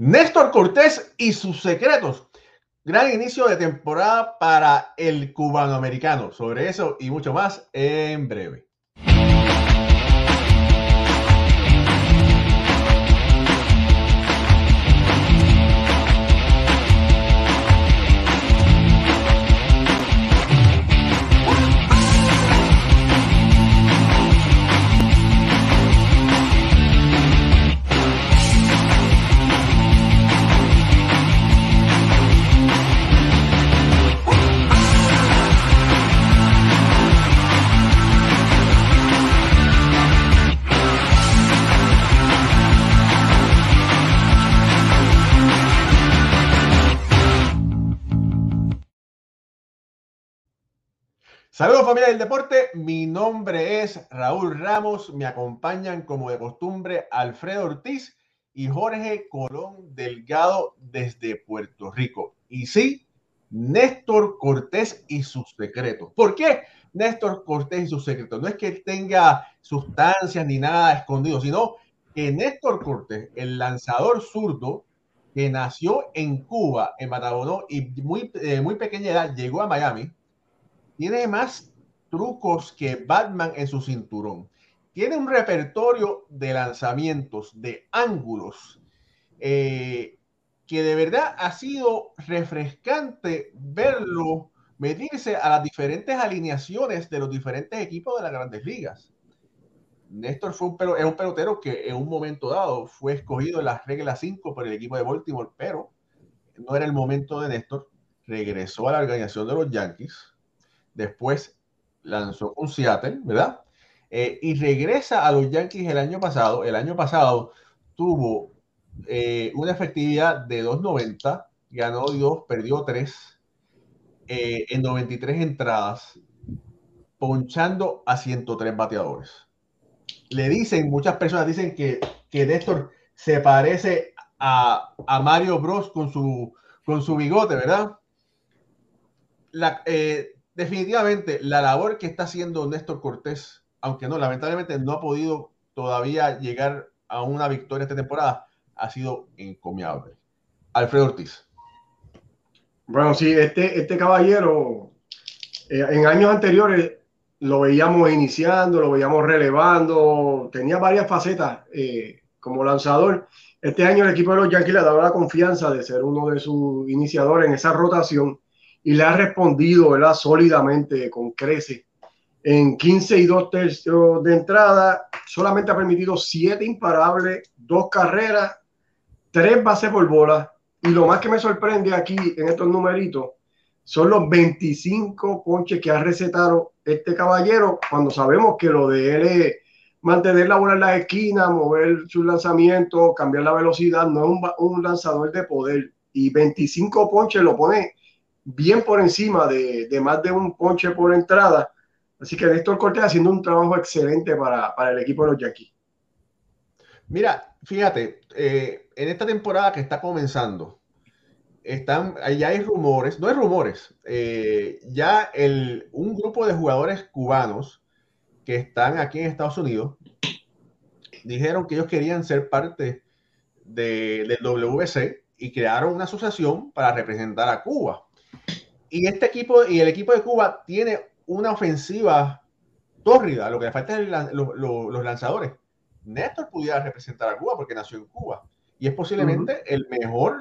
Néstor Cortés y sus secretos. Gran inicio de temporada para el cubanoamericano. Sobre eso y mucho más en breve. Saludos familia del deporte, mi nombre es Raúl Ramos, me acompañan como de costumbre Alfredo Ortiz y Jorge Colón Delgado desde Puerto Rico. Y sí, Néstor Cortés y sus secretos. ¿Por qué Néstor Cortés y sus secretos? No es que tenga sustancias ni nada escondido, sino que Néstor Cortés, el lanzador zurdo que nació en Cuba, en Matabono, y muy, eh, muy pequeña edad llegó a Miami, tiene más trucos que Batman en su cinturón. Tiene un repertorio de lanzamientos, de ángulos, eh, que de verdad ha sido refrescante verlo medirse a las diferentes alineaciones de los diferentes equipos de las grandes ligas. Néstor fue un, es un pelotero que en un momento dado fue escogido en las reglas 5 por el equipo de Baltimore, pero no era el momento de Néstor. Regresó a la organización de los Yankees después lanzó con Seattle, ¿verdad? Eh, y regresa a los Yankees el año pasado. El año pasado tuvo eh, una efectividad de 2.90, ganó 2, perdió 3 eh, en 93 entradas, ponchando a 103 bateadores. Le dicen, muchas personas dicen que, que Néstor se parece a, a Mario Bros con su, con su bigote, ¿verdad? La, definitivamente la labor que está haciendo Néstor Cortés, aunque no, lamentablemente no ha podido todavía llegar a una victoria esta temporada, ha sido encomiable. Alfredo Ortiz. Bueno, sí, este, este caballero eh, en años anteriores lo veíamos iniciando, lo veíamos relevando, tenía varias facetas eh, como lanzador. Este año el equipo de los Yankees le ha dado la confianza de ser uno de sus iniciadores en esa rotación y le ha respondido ¿verdad? sólidamente con crece. En 15 y 2 tercios de entrada, solamente ha permitido 7 imparables, 2 carreras, 3 bases por bola. Y lo más que me sorprende aquí en estos numeritos son los 25 ponches que ha recetado este caballero, cuando sabemos que lo de él es mantener la bola en la esquina, mover su lanzamiento, cambiar la velocidad, no es un, un lanzador de poder. Y 25 ponches lo pone bien por encima de, más de un ponche por entrada. Así que Néstor Cortés haciendo un trabajo excelente para, el equipo de los Yankees. Mira, fíjate, eh, en esta temporada que está comenzando, están, ya hay rumores, no hay rumores, eh, ya el, un grupo de jugadores cubanos que están aquí en Estados Unidos dijeron que ellos querían ser parte del WC y crearon una asociación para representar a Cuba y este equipo y el equipo de Cuba tiene una ofensiva tórrida. Lo que le falta es los lanzadores. Néstor pudiera representar a Cuba porque nació en Cuba y es posiblemente el, mejor,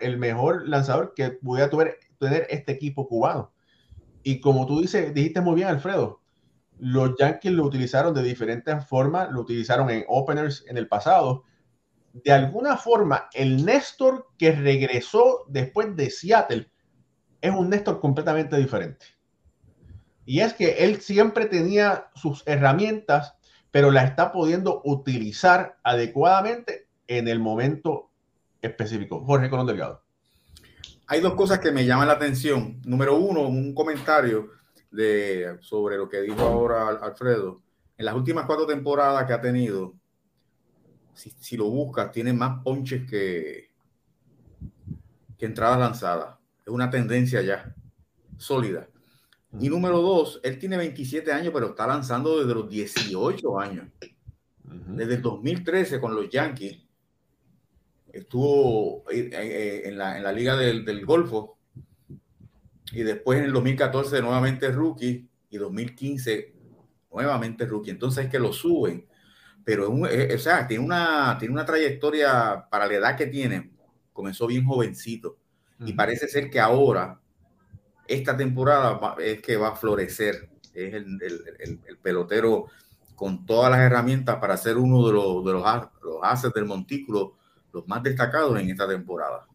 el mejor lanzador que pudiera tener, tener este equipo cubano. Y como tú dices, dijiste muy bien, Alfredo, los Yankees lo utilizaron de diferentes formas, lo utilizaron en openers en el pasado. De alguna forma, el Néstor que regresó después de Seattle es un Néstor completamente diferente. Y es que él siempre tenía sus herramientas, pero las está pudiendo utilizar adecuadamente en el momento específico. Jorge Colón Delgado. Hay dos cosas que me llaman la atención. Número uno, un comentario de, sobre lo que dijo ahora Alfredo. En las últimas cuatro temporadas que ha tenido, si, si lo buscas, tiene más ponches que, que entradas lanzadas. Es una tendencia ya sólida. Y número dos, él tiene 27 años, pero está lanzando desde los 18 años. Desde el 2013 con los Yankees. estuvo en la, en la Liga del, del, Golfo y después en el 2014 nuevamente rookie y 2015 nuevamente rookie. Entonces es que lo suben, pero o sea, tiene una, tiene una trayectoria para la edad que tiene. Comenzó bien jovencito y parece ser que ahora, esta temporada es que va a florecer. Es el, el, el, pelotero con todas las herramientas para ser uno de los, de los, los haces del montículo los más destacados en esta temporada.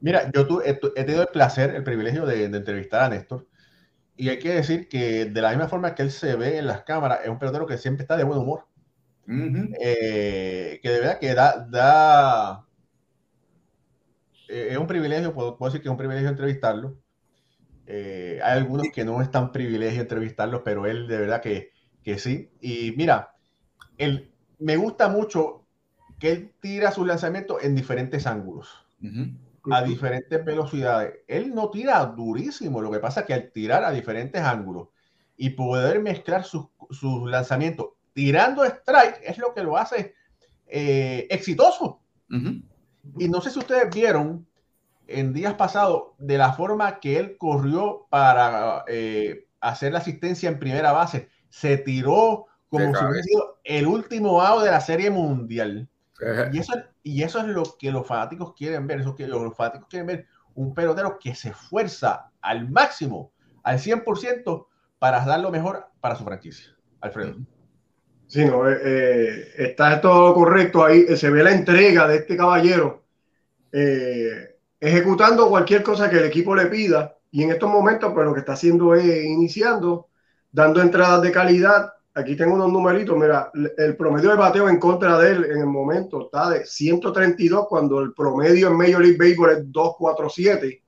Mira, yo he, tenido el placer, el privilegio de, entrevistar a Néstor. Y hay que decir que de la misma forma que él se ve en las cámaras, es un pelotero que siempre está de buen humor. Eh, que de verdad que da, da eh, es un privilegio, puedo, decir que es un privilegio entrevistarlo. Eh, hay algunos que no es tan privilegio entrevistarlo, pero él de verdad que, que sí. Y mira, él, me gusta mucho que él tira sus lanzamientos en diferentes ángulos, a diferentes velocidades. Él no tira durísimo, lo que pasa es que al tirar a diferentes ángulos y poder mezclar sus, lanzamientos tirando strike es lo que lo hace eh, exitoso. Y no sé si ustedes vieron en días pasados de la forma que él corrió para eh, hacer la asistencia en primera base. Se tiró como si hubiera sido el último out de la serie mundial. Y eso, y eso es lo que los fanáticos quieren ver, eso que los fanáticos quieren ver, un pelotero que se esfuerza al máximo, al 100%, para dar lo mejor para su franquicia. Alfredo. Sí, no, eh, eh, está todo correcto ahí, se ve la entrega de este caballero eh, ejecutando cualquier cosa que el equipo le pida y en estos momentos pues lo que está haciendo es iniciando, dando entradas de calidad Aquí tengo unos numeritos. Mira, el promedio de bateo en contra de él en el momento está de 132 cuando el promedio en Major League Baseball es 247.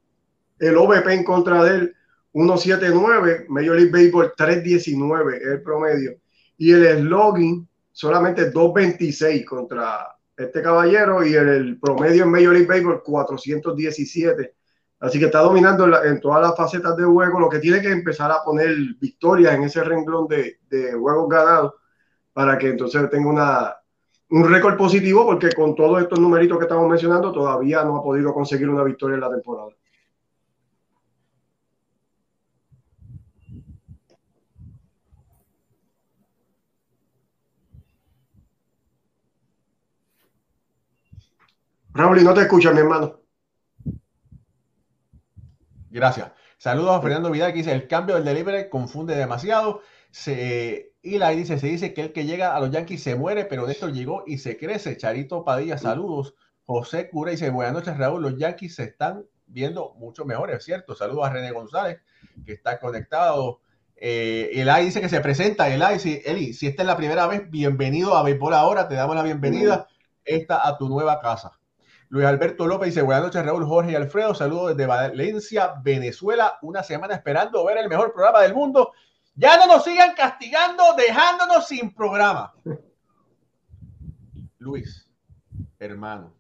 El OVP en contra de él 179. Major League Baseball 319 es el promedio. Y el slogan solamente 226 contra este caballero y el, promedio en Major League Baseball 417 Así que está dominando en, todas las facetas de juego, lo que tiene que empezar a poner victorias en ese renglón de, de juegos ganados para que entonces tenga una, un récord positivo, porque con todos estos numeritos que estamos mencionando todavía no ha podido conseguir una victoria en la temporada. Raúl, no te escucha, mi hermano. Gracias. Saludos a Fernando Vidal que dice, el cambio del delivery confunde demasiado. Se, y la dice, se dice que el que llega a los Yankees se muere, pero de esto llegó y se crece. Charito Padilla, saludos. José Cura dice, buenas noches Raúl, los Yankees se están viendo mucho mejores, ¿cierto? Saludos a René González, que está conectado. Eh, Eli dice que se presenta. Eli, si, Eli, si esta es la primera vez, bienvenido a Béisbol Ahora, te damos la bienvenida esta a tu nueva casa. Luis Alberto López dice, buenas noches Raúl, Jorge y Alfredo, saludos desde Valencia, Venezuela, una semana esperando ver el mejor programa del mundo. Ya no nos sigan castigando, dejándonos sin programa. Luis, hermano,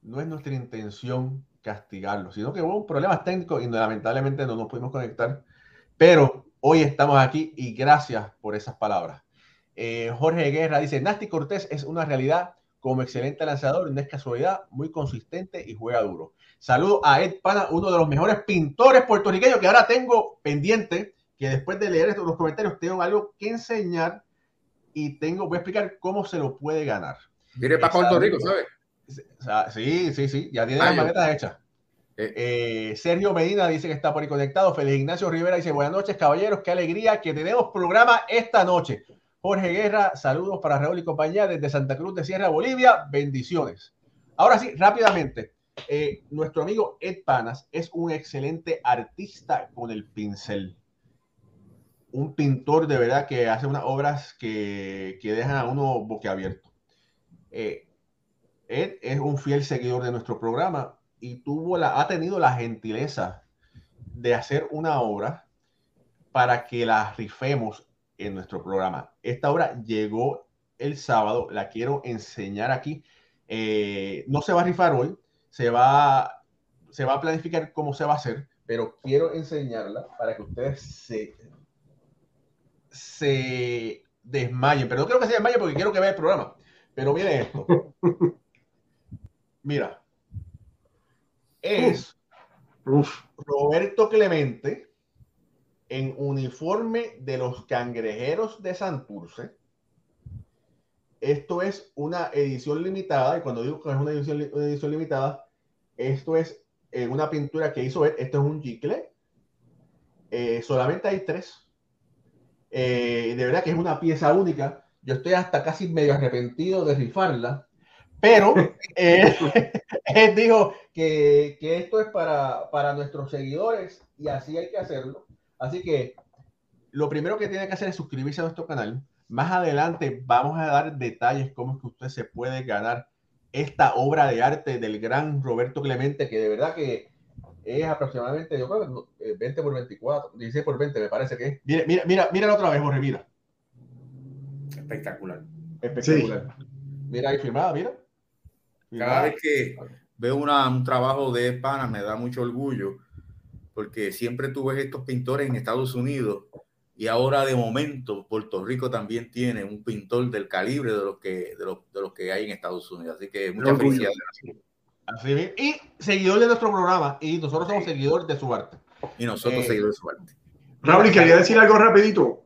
no es nuestra intención castigarlo, sino que hubo un problema técnico y lamentablemente no nos pudimos conectar, pero hoy estamos aquí y gracias por esas palabras. Eh, Jorge Guerra dice, Nasti Cortés es una realidad como excelente lanzador, no es casualidad, muy consistente y juega duro. Saludo a Ed Pana, uno de los mejores pintores puertorriqueños que ahora tengo pendiente, que después de leer estos los comentarios tengo algo que enseñar y tengo, voy a explicar cómo se lo puede ganar. Mire para Puerto Rico, ¿sabes? Sí, sí, sí, ya tiene las maletas hechas. Eh. Eh, Sergio Medina dice que está por ahí conectado. Feliz Ignacio Rivera dice: Buenas noches, caballeros. Qué alegría que tenemos programa esta noche. Jorge Guerra, saludos para Raúl y compañía desde Santa Cruz de Sierra, Bolivia. Bendiciones. Ahora sí, rápidamente. Eh, nuestro amigo Ed Panas es un excelente artista con el pincel. Un pintor de verdad que hace unas obras que, dejan a uno boquiabierto. Eh, Ed es un fiel seguidor de nuestro programa y tuvo la, ha tenido la gentileza de hacer una obra para que la rifemos en nuestro programa. Esta obra llegó el sábado, la quiero enseñar aquí. Eh, no se va a rifar hoy, se va, se va a planificar cómo se va a hacer, pero quiero enseñarla para que ustedes se, se desmayen. Pero no quiero que se desmayen porque quiero que vea el programa. Pero miren esto. Mira, es Roberto Clemente en uniforme de los cangrejeros de Santurce. Esto es una edición limitada, y cuando digo que es una edición, edición limitada, esto es eh, una pintura que hizo él. Esto es un chicle. Eh, solamente hay tres. Eh, de verdad que es una pieza única. Yo estoy hasta casi medio arrepentido de rifarla, pero él dijo que, que, esto es para, para nuestros seguidores y así hay que hacerlo. Así que lo primero que tiene que hacer es suscribirse a nuestro canal. Más adelante vamos a dar detalles cómo es que usted se puede ganar esta obra de arte del gran Roberto Clemente, que de verdad que es aproximadamente, yo creo 20 eh, por 24, 16 por 20 me parece que es. Mira, mira, mira, mira otra vez, Jorge, mira. Espectacular. Espectacular. Mira ahí firmada, mira. Cada vez que veo una, un trabajo de pana me da mucho orgullo, porque siempre tú ves estos pintores en Estados Unidos y ahora de momento Puerto Rico también tiene un pintor del calibre de los que, de los, de los que hay en Estados Unidos. Así que muchas felicidades. Así Y seguidor de nuestro programa y nosotros somos seguidores de su arte. Y nosotros eh, seguidores de su arte. Raúl, y quería decir algo rapidito.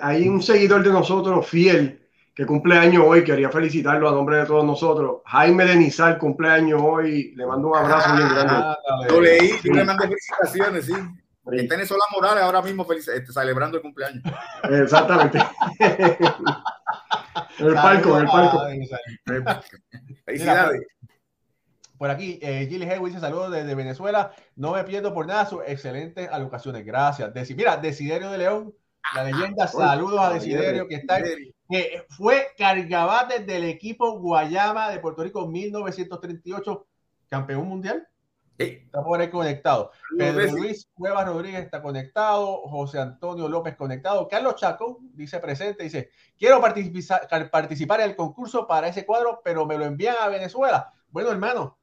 Hay un seguidor de nosotros fiel que cumple año hoy, quería felicitarlo a nombre de todos nosotros. Jaime Denizal cumpleaños hoy, le mando un abrazo bien grande. Ah, Lo leí, le mando felicitaciones, sí. Está en Sola Morales ahora mismo este, celebrando el cumpleaños. Exactamente. el palco, el palco. Felicidades. Por aquí, eh, Gilly dice saludos desde Venezuela. No me pierdo por nada sus excelentes alocaciones. Gracias. Deci mira, Desiderio de León, la leyenda. Saludos a Desiderio, que está que fue cargabate del equipo Guayama de Puerto Rico 1938, campeón mundial. Está por ahí conectado. Pedro Luis Cuevas Rodríguez está conectado. José Antonio López conectado. Carlos Chaco dice presente, dice, quiero participar, participar en el concurso para ese cuadro, pero me lo envían a Venezuela. Bueno, hermano,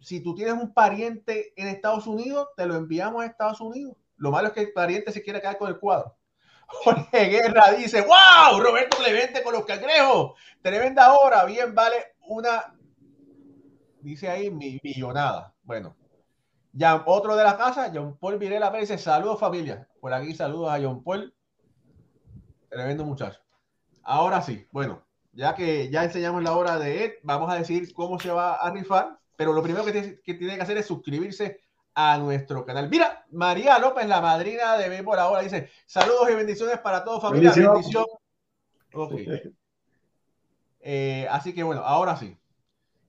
si tú tienes un pariente en Estados Unidos, te lo enviamos a Estados Unidos. Lo malo es que el pariente se quiere quedar con el cuadro. Jorge Guerra dice, wow, Roberto Clemente con los cangrejos. Tremenda hora, bien vale una, dice ahí, millonada. Bueno, ya otro de la casa, John Paul Virela dice, saludos familia. Por aquí saludos a John Paul. Tremendo muchacho. Ahora sí, bueno, ya que ya enseñamos la hora de vamos a decir cómo se va a rifar, pero lo primero que que, tiene que hacer es suscribirse a nuestro canal. Mira, María López, la madrina de por ahora, dice, saludos y bendiciones para todos familia. Bendición. Eh, así que bueno, ahora sí.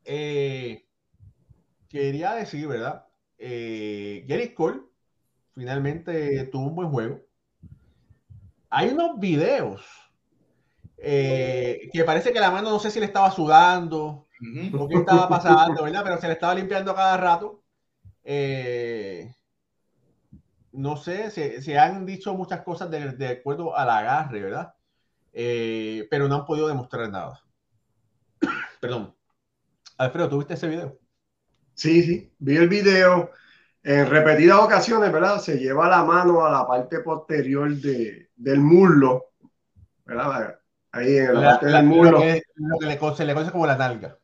Eh, quería decir, ¿verdad? eh, Gary Cole finalmente tuvo un buen juego. Hay unos videos eh, que parece que la mano no sé si le estaba sudando o qué estaba pasando, ¿verdad? Pero se le estaba limpiando cada rato. Eh, no sé, se, han dicho muchas cosas de, acuerdo al agarre, ¿verdad? Eh, pero no han podido demostrar nada. Perdón. Alfredo, ¿tuviste ese video? Sí, sí, vi el video. En repetidas ocasiones, ¿verdad? Se lleva la mano a la parte posterior de, del muslo, ¿verdad? Ahí en la, parte del muslo. Lo que, le, se le conoce como la nalga.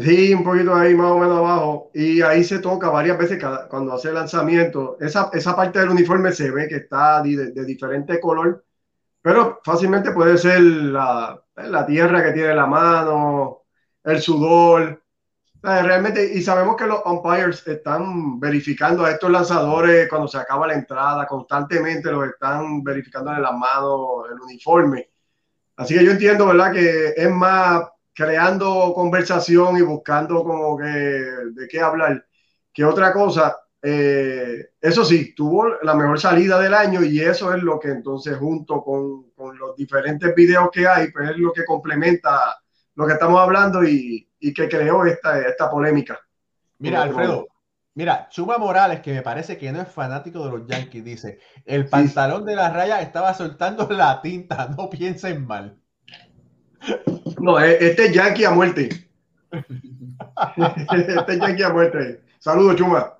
Sí, un poquito ahí más o menos abajo. Y ahí se toca varias veces cada, cuando hace el lanzamiento. Esa, esa parte del uniforme se ve que está de, de diferente color, pero fácilmente puede ser la, la tierra que tiene la mano, el sudor, Realmente, y sabemos que los umpires están verificando a estos lanzadores cuando se acaba la entrada, constantemente los están verificando en las manos, el uniforme. Así que yo entiendo, ¿verdad? Que es más creando conversación y buscando como que de qué hablar que otra cosa. Eh, eso sí, tuvo la mejor salida del año y eso es lo que entonces junto con, con los diferentes videos que hay, pues es lo que complementa lo que estamos hablando y, y que creó esta, esta polémica. Mira, Alfredo, mira, Chuma Morales, que me parece que no es fanático de los Yankees, dice, el pantalón de la raya estaba soltando la tinta, no piensen mal. No, e, este es Yankee a muerte. este es Yankee a muerte. Saludos, Chuma.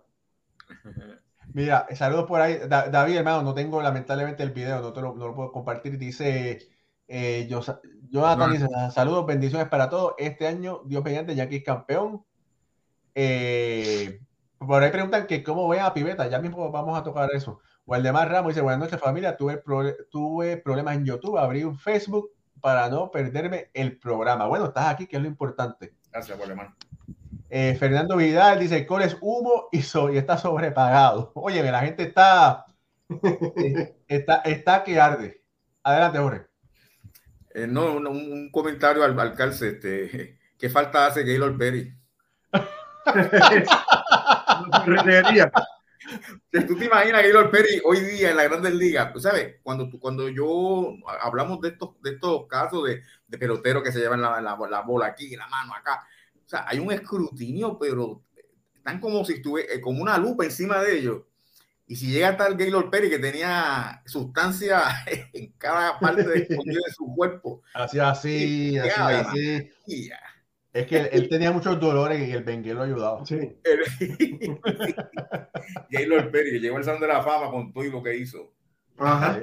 Mira, saludos por ahí. David, hermano, no tengo lamentablemente el video, no, te lo, no lo puedo compartir. Dice eh, yo, Jonathan dice, saludos, bendiciones para todos. Este año, Dios mediante, Yankees campeón. Eh, por ahí preguntan que cómo ve a Piveta, ya mismo vamos a tocar eso. O el de más Ramos dice, buenas noches familia, tuve, tuve problemas en YouTube, abrí un Facebook para no perderme el programa. Bueno, estás aquí, que es lo importante. Gracias, Gualemán. Eh, Fernando Vidal dice, el core es humo y, y está sobrepagado. Oye, la gente está, eh, está, está que arde. Adelante, Jorge. Eh, no, un, comentario al, al calce, este, ¿qué falta hace Gaylord Perry? Tú te imaginas Gaylord Perry hoy día en la Grandes Ligas, pues, ¿sabes? Cuando, cuando yo hablamos de estos, de estos casos de, de peloteros que se llevan la, la, la, bola aquí, la mano acá, o sea, hay un escrutinio, pero están como si estuviera, eh, como una lupa encima de ellos. Y si llega tal Gaylord Perry que tenía sustancia en cada parte de, su cuerpo. Así, así, así, así. Es que él, tenía muchos dolores y el Bengué lo ayudaba. Sí. Perry, que llegó al Salón de la Fama con todo y lo que hizo. Ajá.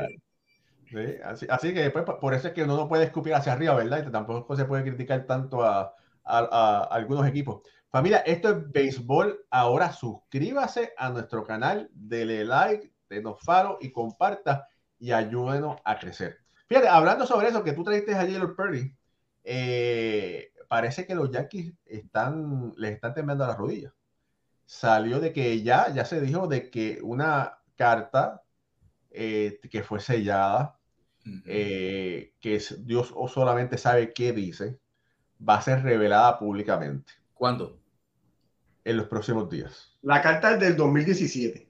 Sí, así, así, que después, por eso es que uno no puede escupir hacia arriba, ¿verdad? Y tampoco se puede criticar tanto a, a, algunos equipos. Familia, esto es béisbol. Ahora suscríbase a nuestro canal, dele like, denos faro y comparta y ayúdenos a crecer. Fíjate, hablando sobre eso que tú trajiste a Jalen Perry, eh, parece que los Yankees están, les están temblando las rodillas. Salió de que ya, ya se dijo de que una carta eh, que fue sellada, eh, que Dios solamente sabe qué dice, va a ser revelada públicamente. ¿Cuándo? En los próximos días. La carta es del 2017.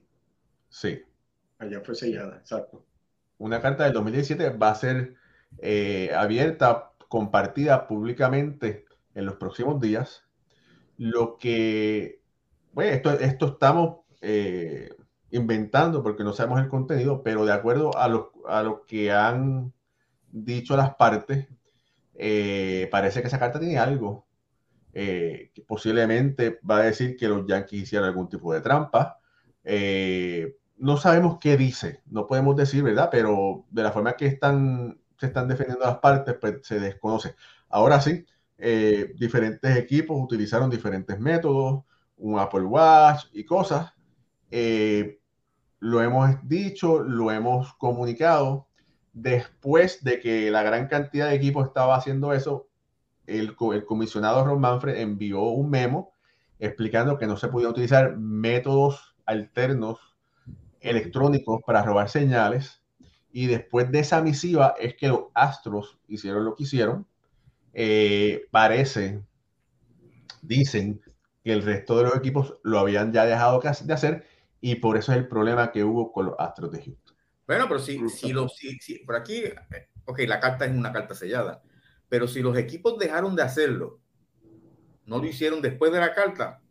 Sí. Allá fue sellada, exacto. Una carta del 2017 va a ser eh, abierta, compartida públicamente en los próximos días. Lo que, bueno, esto, esto estamos eh, inventando porque no sabemos el contenido, pero de acuerdo a lo, a lo que han dicho las partes, eh, parece que esa carta tiene algo eh, que posiblemente va a decir que los Yankees hicieron algún tipo de trampa. no sabemos qué dice, no podemos decir, ¿verdad? Pero de la forma que están, se están defendiendo las partes, pues se desconoce. Ahora sí, eh, diferentes equipos utilizaron diferentes métodos, un Apple Watch y cosas. Eh, lo hemos dicho, lo hemos comunicado. Después de que la gran cantidad de equipos estaba haciendo eso, el, el comisionado Ron Manfred envió un memo explicando que no se podían utilizar métodos alternos electrónicos para robar señales. Y después de esa misiva es que los Astros hicieron lo que hicieron eh, parece, dicen que el resto de los equipos lo habían ya dejado de hacer y por eso es el problema que hubo con los Astros de Houston. Bueno, pero si, si, lo, si, por aquí, eh, ok, la carta es una carta sellada, pero si los equipos dejaron de hacerlo, no lo hicieron después de la carta,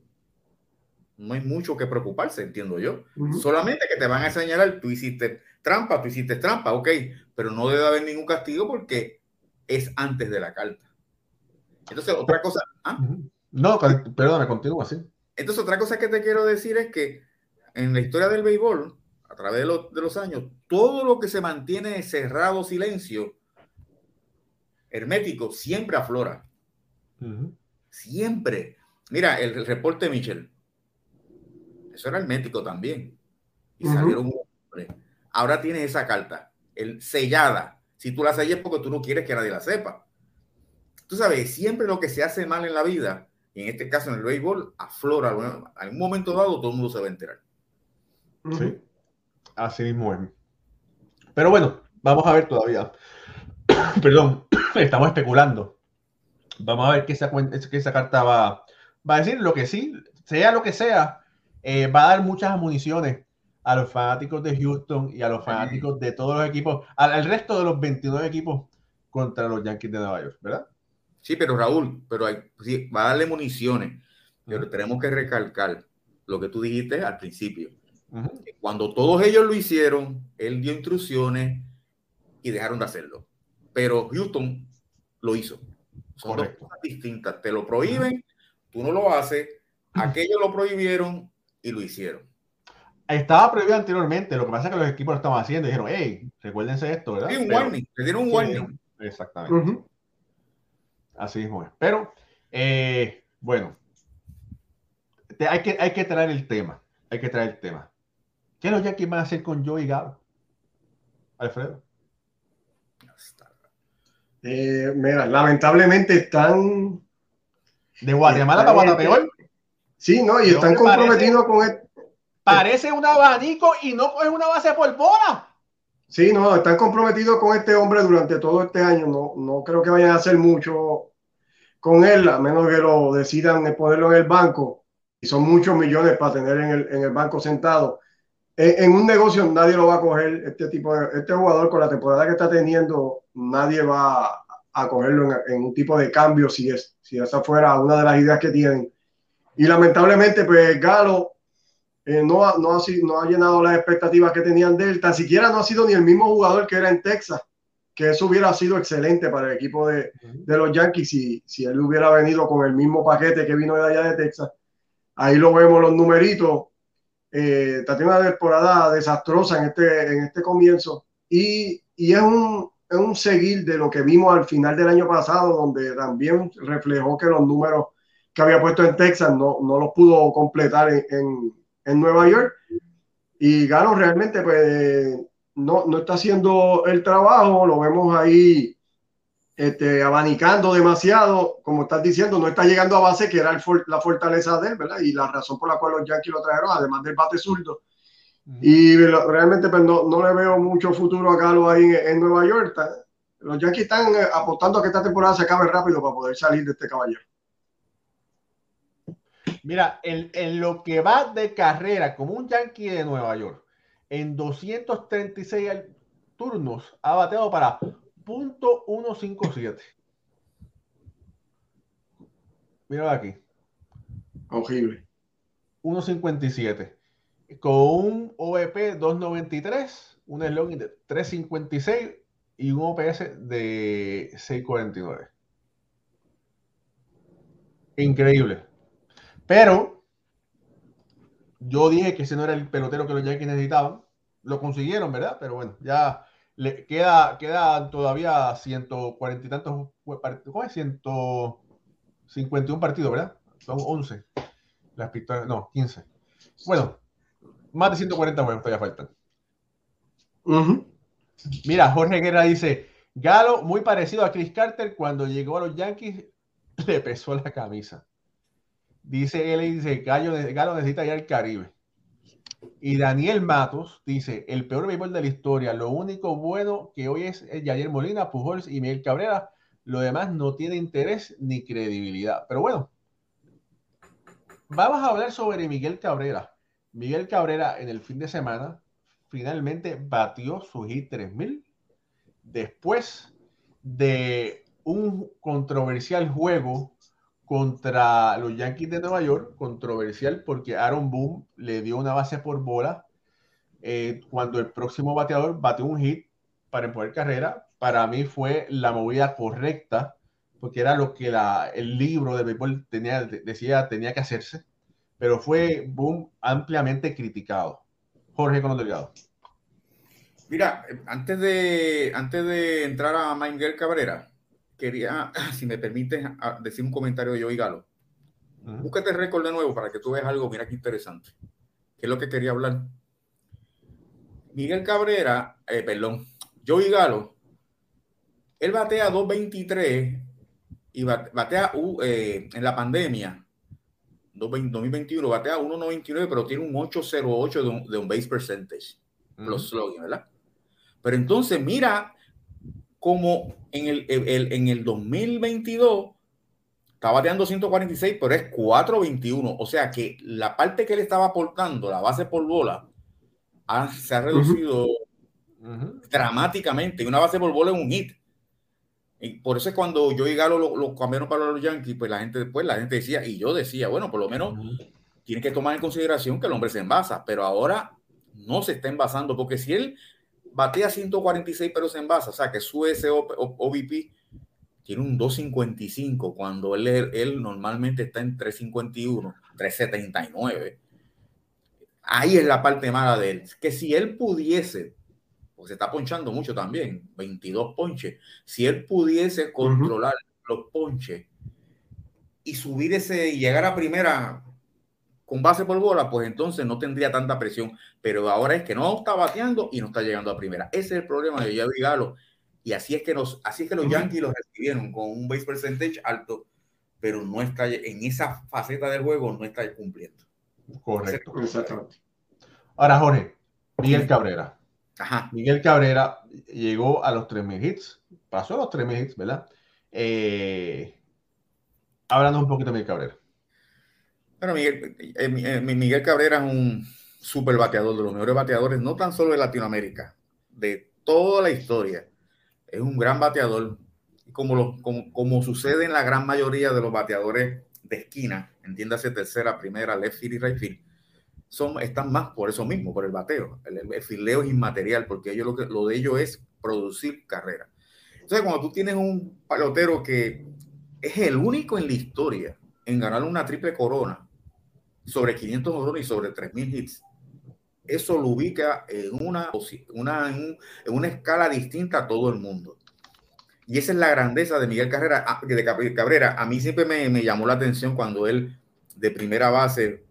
no hay mucho que preocuparse, entiendo yo. Solamente que te van a señalar, tú hiciste trampa, tú hiciste trampa, ok, pero no debe haber ningún castigo porque es antes de la carta. Entonces, otra cosa. ¿ah? No, perdóname, continúa así. Entonces, otra cosa que te quiero decir es que en la historia del béisbol, a través de, los años, todo lo que se mantiene cerrado, silencio, hermético, siempre aflora. Siempre. Mira, el, reporte de Michel. Eso era hermético también. Y salieron Ahora tienes esa carta, el sellada. Si tú la sellas porque tú no quieres que nadie la sepa tú sabes, siempre lo que se hace mal en la vida, y en este caso en el béisbol, aflora. en un momento dado todo el mundo se va a enterar. Sí, así mismo es. Pero bueno, vamos a ver todavía. Perdón, estamos especulando. Vamos a ver qué esa, esa carta va, va a decir. Lo que sí, sea lo que sea, eh, va a dar muchas municiones a los fanáticos de Houston y a los fanáticos de todos los equipos, al, al resto de los 29 equipos contra los Yankees de Nueva York, ¿verdad? Sí, pero Raúl, pero hay, sí, va a darle municiones, pero tenemos que recalcar lo que tú dijiste al principio. Cuando todos ellos lo hicieron, él dio instrucciones y dejaron de hacerlo. Pero Houston lo hizo. Son dos cosas distintas. Te lo prohíben, tú no lo haces. Aquellos lo prohibieron y lo hicieron. Estaba prohibido anteriormente. Lo que pasa es que los equipos lo estaban haciendo. Dijeron, hey, recuérdense esto, ¿verdad? Sí, un warning. Le dieron un warning. Exactamente. Así mismo es. Pero, eh, bueno, hay, que, hay que traer el tema. Hay que traer el tema. ¿Qué es lo que van a hacer con Joey Galo? Alfredo. Eh, mira, lamentablemente están. De Guatemala para Guatepeor. Sí, no, y están comprometidos con el. Parece un abanico y no es una base por bola. Sí, no, están comprometidos con este hombre durante todo este año. No, no creo que vayan a hacer mucho con él, a menos que lo decidan ponerlo en el banco. Y son muchos millones para tener en el, en el banco sentado. En, un negocio nadie lo va a coger. Este tipo de, este jugador con la temporada que está teniendo, nadie va a cogerlo en, un tipo de cambio si, es, si esa fuera una de las ideas que tienen. Y lamentablemente, pues Galo eh, no, ha, no, ha, no ha llenado las expectativas que tenían de él. Tan siquiera no ha sido ni el mismo jugador que era en Texas, que eso hubiera sido excelente para el equipo de, de los Yankees si, si él hubiera venido con el mismo paquete que vino de allá de Texas. Ahí lo vemos los numeritos. Eh, está teniendo una temporada desastrosa en este, en este comienzo y, y es, un, es un seguir de lo que vimos al final del año pasado, donde también reflejó que los números que había puesto en Texas no, no los pudo completar en, en, Nueva York. Y Galo realmente pues, no, no está haciendo el trabajo, lo vemos ahí este, abanicando demasiado, como estás diciendo, no está llegando a base, que era la fortaleza de él, ¿verdad? Y la razón por la cual los Yankees lo trajeron, además del bate zurdo. Y realmente pues, no, no, le veo mucho futuro a Galo ahí en, Nueva York. Los Yankees están eh, apostando a que esta temporada se acabe rápido para poder salir de este caballero. Mira, en, en, lo que va de carrera como un Yankee de Nueva York, en 236 turnos ha bateado para punto 157. Mira aquí. Horrible. 157. Con un OVP 293, un slogan de 356 y un OPS de 649. Increíble. Pero yo dije que ese no era el pelotero que los Yankees necesitaban. Lo consiguieron, ¿verdad? Pero bueno, ya le queda, queda todavía 140 y tantos partidos, ¿cómo es? 151 partidos, ¿verdad? Son 11. Las pistolas, no, 15. Bueno, más de 140 juegos todavía faltan. Mira, Jorge Guerra dice, Galo, muy parecido a Chris Carter, cuando llegó a los Yankees, le pesó la camisa. Dice él, dice, Galo, Galo necesita ir al Caribe. Y Daniel Matos dice, el peor béisbol de la historia, lo único bueno que hoy es Yayer Molina, Pujols y Miguel Cabrera, lo demás no tiene interés ni credibilidad. Pero bueno, vamos a hablar sobre Miguel Cabrera. Miguel Cabrera en el fin de semana finalmente batió su hit 3000 después de un controversial juego contra los Yankees de Nueva York, controversial porque Aaron Boone le dio una base por bola eh, cuando el próximo bateador batió un hit para empujar carrera. Para mí fue la movida correcta porque era lo que la, el libro de béisbol decía tenía que hacerse, pero fue Boone ampliamente criticado. Jorge Colón Delgado. Mira, antes de, antes de entrar a Manger Cabrera, quería, si me permites, decir un comentario de yo y Galo. Búscate el récord de nuevo para que tú veas algo, mira qué interesante. ¿Qué es lo que quería hablar? Miguel Cabrera, eh, perdón, Joey Galo, él batea 2.23 y batea uh, eh, en la pandemia, 2021, batea 1.99, pero tiene un 8.08 de un, de un base percentage, los slogan, ¿verdad? Pero entonces, mira como en el, en el 2022 estaba bateando 146, pero es 421. O sea que la parte que él estaba aportando, la base por bola, se ha reducido dramáticamente. Una base por bola es un hit. Y por eso es cuando yo y Galo lo, cambiaron para los Yankees, pues la gente después, la gente decía, y yo decía, bueno, por lo menos tiene que tomar en consideración que el hombre se envasa, pero ahora no se está envasando, porque si él batea 146 pero se envasa, o sea que su OVP tiene un 255 cuando él, él normalmente está en 351, 379. Ahí es la parte mala de él, que si él pudiese, pues se está ponchando mucho también, 22 ponches, si él pudiese controlar los ponches y subir ese y llegar a primera con base por bola, pues entonces no tendría tanta presión. Pero ahora es que no está bateando y no está llegando a primera. Ese es el problema de Javi Galo. Y así es que, nos, así es que los Yankees lo recibieron con un base percentage alto, pero no está en esa faceta del juego, no está cumpliendo. Correcto. Exactamente. Ahora, Jorge, Miguel Cabrera. Ajá. Miguel Cabrera llegó a los 3.000 hits, pasó a los 3.000 hits, ¿verdad? Eh, hablando un poquito de Miguel Cabrera. Bueno, Miguel, eh, eh, Miguel Cabrera es un super bateador, de los mejores bateadores, no tan solo de Latinoamérica, de toda la historia. Es un gran bateador, como, lo, como, como sucede en la gran mayoría de los bateadores de esquina, entiéndase tercera, primera, left field y right field, son, están más por eso mismo, por el bateo. El, fileo es inmaterial, porque ellos lo, que, lo de ellos es producir carrera. Entonces, cuando tú tienes un pelotero que es el único en la historia en ganar una triple corona sobre 500 honrones y sobre 3.000 hits, eso lo ubica en una, una, en una escala distinta a todo el mundo. Y esa es la grandeza de Miguel Carrera, ah, de Cabrera. A mí siempre me, me llamó la atención cuando él de primera base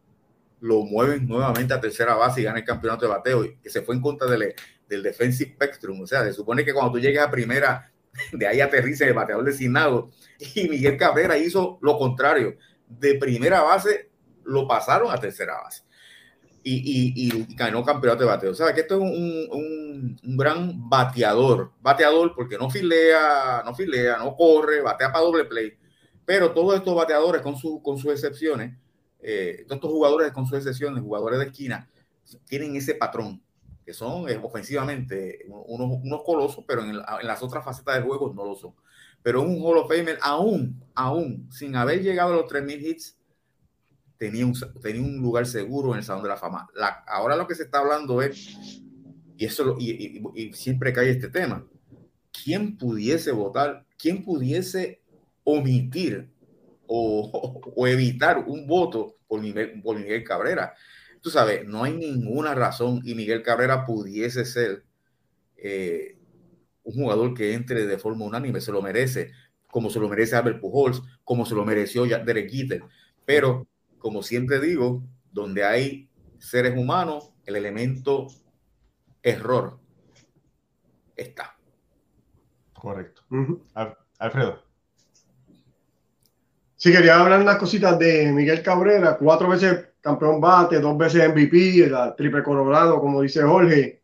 lo mueven nuevamente a tercera base y gana el campeonato de bateo, que se fue en contra del, del defensive spectrum. O sea, se supone que cuando tú llegues a primera, de ahí aterriza el bateador designado. Y Miguel Cabrera hizo lo contrario. De primera base lo pasaron a tercera base. Y, y, ganó campeonato de bateo. O sea, que esto es un, un, un, gran bateador. Bateador porque no filea, no filea, no corre, batea para doble play. Pero todos estos bateadores, con, su, con sus excepciones, eh, todos estos jugadores con sus excepciones, jugadores de esquina, tienen ese patrón, que son eh, ofensivamente unos, unos, colosos, pero en, en, las otras facetas del juego no lo son. Pero un Hall of Famer, aún, aún, sin haber llegado a los 3.000 hits, tenía un, tenía un lugar seguro en el Salón de la Fama. La, ahora lo que se está hablando es, y, eso, y, y, y siempre cae este tema, ¿quién pudiese votar, quién pudiese omitir o, o, evitar un voto por Miguel, por Miguel Cabrera. Tú sabes, no hay ninguna razón y Miguel Cabrera pudiese ser eh, un jugador que entre de forma unánime, se lo merece, como se lo merece Albert Pujols, como se lo mereció Derek Jeter. Pero, como siempre digo, donde hay seres humanos, el elemento error está. Correcto. Alfredo. Sí, quería hablar unas cositas de Miguel Cabrera, cuatro veces campeón bate, dos veces MVP, la triple coronado, como dice Jorge.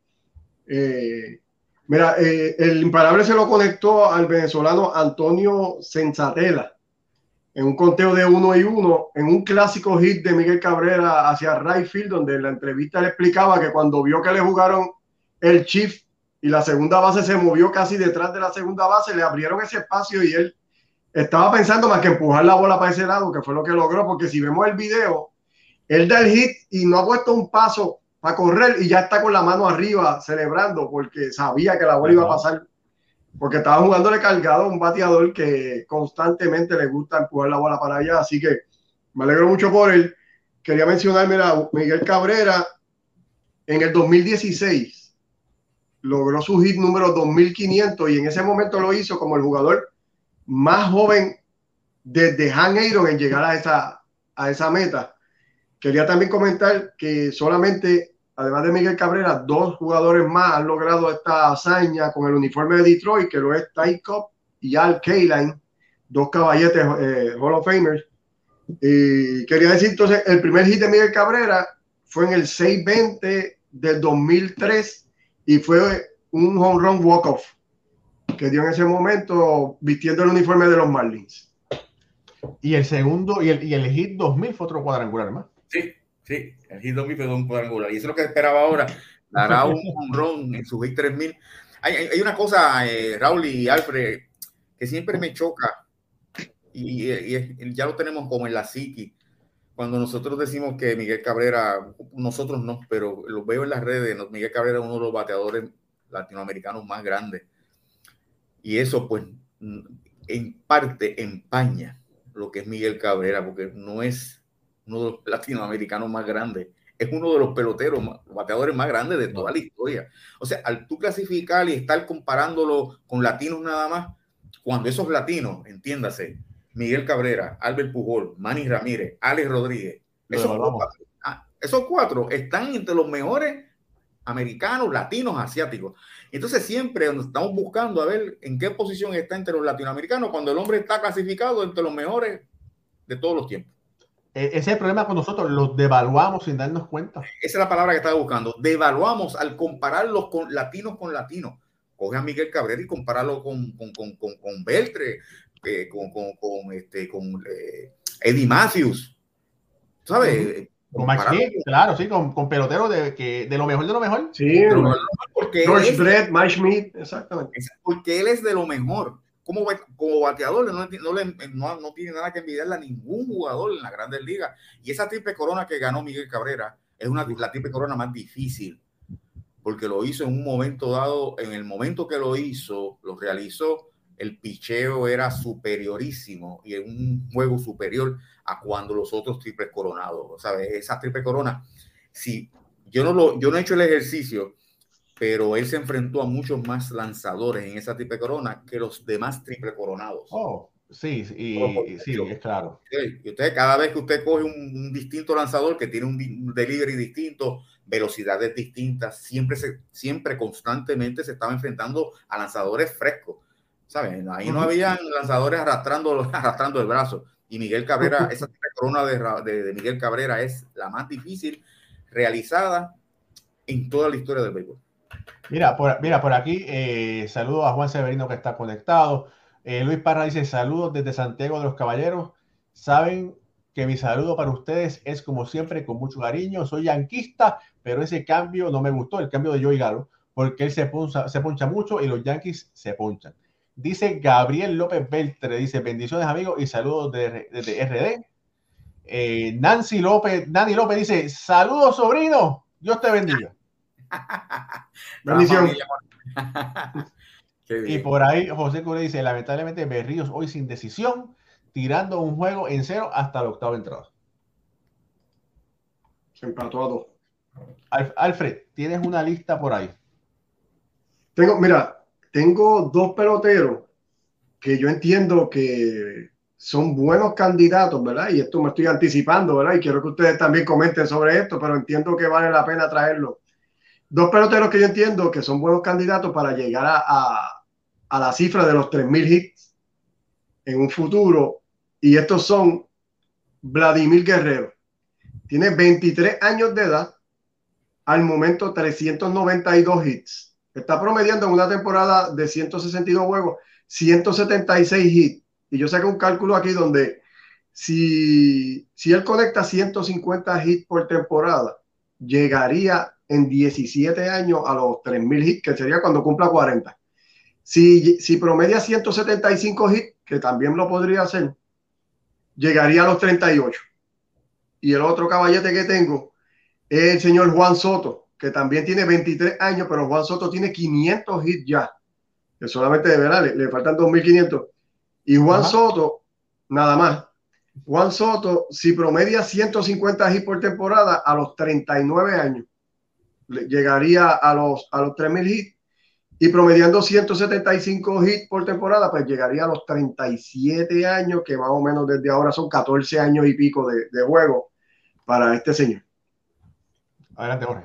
Eh, mira, eh, el imparable se lo conectó al venezolano Antonio Sensatela en un conteo de uno y uno, en un clásico hit de Miguel Cabrera hacia right field, donde en la entrevista le explicaba que cuando vio que le jugaron el Chief y la segunda base se movió casi detrás de la segunda base, le abrieron ese espacio y él estaba pensando más que empujar la bola para ese lado, que fue lo que logró, porque si vemos el video, él da el hit y no ha puesto un paso para correr y ya está con la mano arriba celebrando porque sabía que la bola iba a pasar, porque estaba jugándole cargado a un bateador que constantemente le gusta empujar la bola para allá, así que me alegro mucho por él. Quería mencionar, mira, Miguel Cabrera en el 2016 logró su hit número 2500 y en ese momento lo hizo como el jugador más joven desde Han Aaron en llegar a esa, a esa meta. Quería también comentar que solamente, además de Miguel Cabrera, dos jugadores más han logrado esta hazaña con el uniforme de Detroit, que lo es Ty Cobb y Al Kaline, dos caballetes eh, Hall of Famers. Y quería decir entonces, el primer hit de Miguel Cabrera fue en el 620 del 2003 y fue un home run walk-off que dio en ese momento vistiendo el uniforme de los Marlins. Y el segundo, y el, y el Hit 2000 fue otro cuadrangular más. Sí, sí, el Hit 2000 fue un cuadrangular. Y eso es lo que esperaba ahora. Dará un honrón en su Hit 3000. Hay, hay, una cosa, eh, Raúl y Alfred, que siempre me choca, y, y, ya lo tenemos como en la psiqui. Cuando nosotros decimos que Miguel Cabrera, nosotros no, pero lo veo en las redes, Miguel Cabrera es uno de los bateadores latinoamericanos más grandes y eso, pues, en parte empaña lo que es Miguel Cabrera, porque no es uno de los latinoamericanos más grandes, es uno de los peloteros, bateadores más grandes de toda la historia. O sea, al tú clasificar y estar comparándolo con latinos nada más, cuando esos latinos, entiéndase, Miguel Cabrera, Albert Pujol, Manny Ramírez, Alex Rodríguez, esos Esos cuatro están entre los mejores americanos, latinos, asiáticos. Entonces siempre estamos buscando a ver en qué posición está entre los latinoamericanos cuando el hombre está clasificado entre los mejores de todos los tiempos. E, ese es el problema con nosotros, los devaluamos sin darnos cuenta. Esa es la palabra que estaba buscando. Devaluamos al compararlos con latinos con latinos. Coge a Miguel Cabrera y compáralo con, con, con, con Beltre, eh, con, con, este, con eh, Eddie Matthews. ¿Sabes? Con claro, sí, con, con peloteros de, que, de lo mejor de lo mejor. Sí, porque George Brett, Mike Schmidt, exactamente. Porque él es de lo mejor. Como, como bateador, no, no, no, tiene nada que envidiarle a ningún jugador en la Grandes Ligas. Y esa triple corona que ganó Miguel Cabrera es una, la triple corona más difícil, porque lo hizo en un momento dado, en el momento que lo hizo, lo realizó el picheo era superiorísimo y en un juego superior a cuando los otros triples coronados, ¿sabes? Esa triple corona, sí, yo no, lo, yo no he hecho el ejercicio, pero él se enfrentó a muchos más lanzadores en esa triple corona que los demás triple coronados. Oh, sí, y, sí, es claro. Y usted, cada vez que usted coge un, distinto lanzador que tiene un, delivery distinto, velocidades distintas, siempre, se, siempre constantemente se estaba enfrentando a lanzadores frescos ¿sabes? Ahí no habían lanzadores arrastrando, arrastrando el brazo. Y Miguel Cabrera, esa corona de, de, Miguel Cabrera es la más difícil realizada en toda la historia del béisbol. Mira, por, mira, por aquí, eh, saludos a Juan Severino que está conectado. Eh, Luis Parra dice, saludos desde Santiago de los Caballeros. Saben que mi saludo para ustedes es como siempre, con mucho cariño. Soy yanquista, pero ese cambio no me gustó, el cambio de Joey Galo, porque él se puncha, se poncha mucho y los Yankees se ponchan. Dice Gabriel López Beltre, dice bendiciones amigos y saludos desde, RD. Eh, Nancy López, Nani López dice saludos sobrino, Dios te bendiga. Bendición. y por ahí José Cure dice lamentablemente Berríos hoy sin decisión, tirando un juego en cero hasta el octavo entrada. Se empató a dos. Alfred, tienes una lista por ahí. Tengo, mira, tengo dos peloteros que yo entiendo que son buenos candidatos, ¿verdad? Y esto me estoy anticipando, ¿verdad? Y quiero que ustedes también comenten sobre esto, pero entiendo que vale la pena traerlo. Dos peloteros que yo entiendo que son buenos candidatos para llegar a, a, la cifra de los 3.000 hits en un futuro. Y estos son Vladimir Guerrero. Tiene 23 años de edad, al momento 392 hits Está promediando en una temporada de 162 juegos, 176 hits. Y yo saqué un cálculo aquí donde si, si él conecta 150 hits por temporada, llegaría en 17 años a los 3.000 hits, que sería cuando cumpla 40. Si, si promedia 175 hits, que también lo podría hacer, llegaría a los 38. Y el otro caballete que tengo es el señor Juan Soto, que también tiene 23 años, pero Juan Soto tiene 500 hits ya. Que solamente de verdad le, faltan 2.500. Y Juan Soto, nada más. Juan Soto, si promedia 150 hits por temporada a los 39 años, llegaría a los, a los 3.000 hits. Y promediando 175 hits por temporada, pues llegaría a los 37 años, que más o menos desde ahora son 14 años y pico de, de juego para este señor. Adelante, Jorge.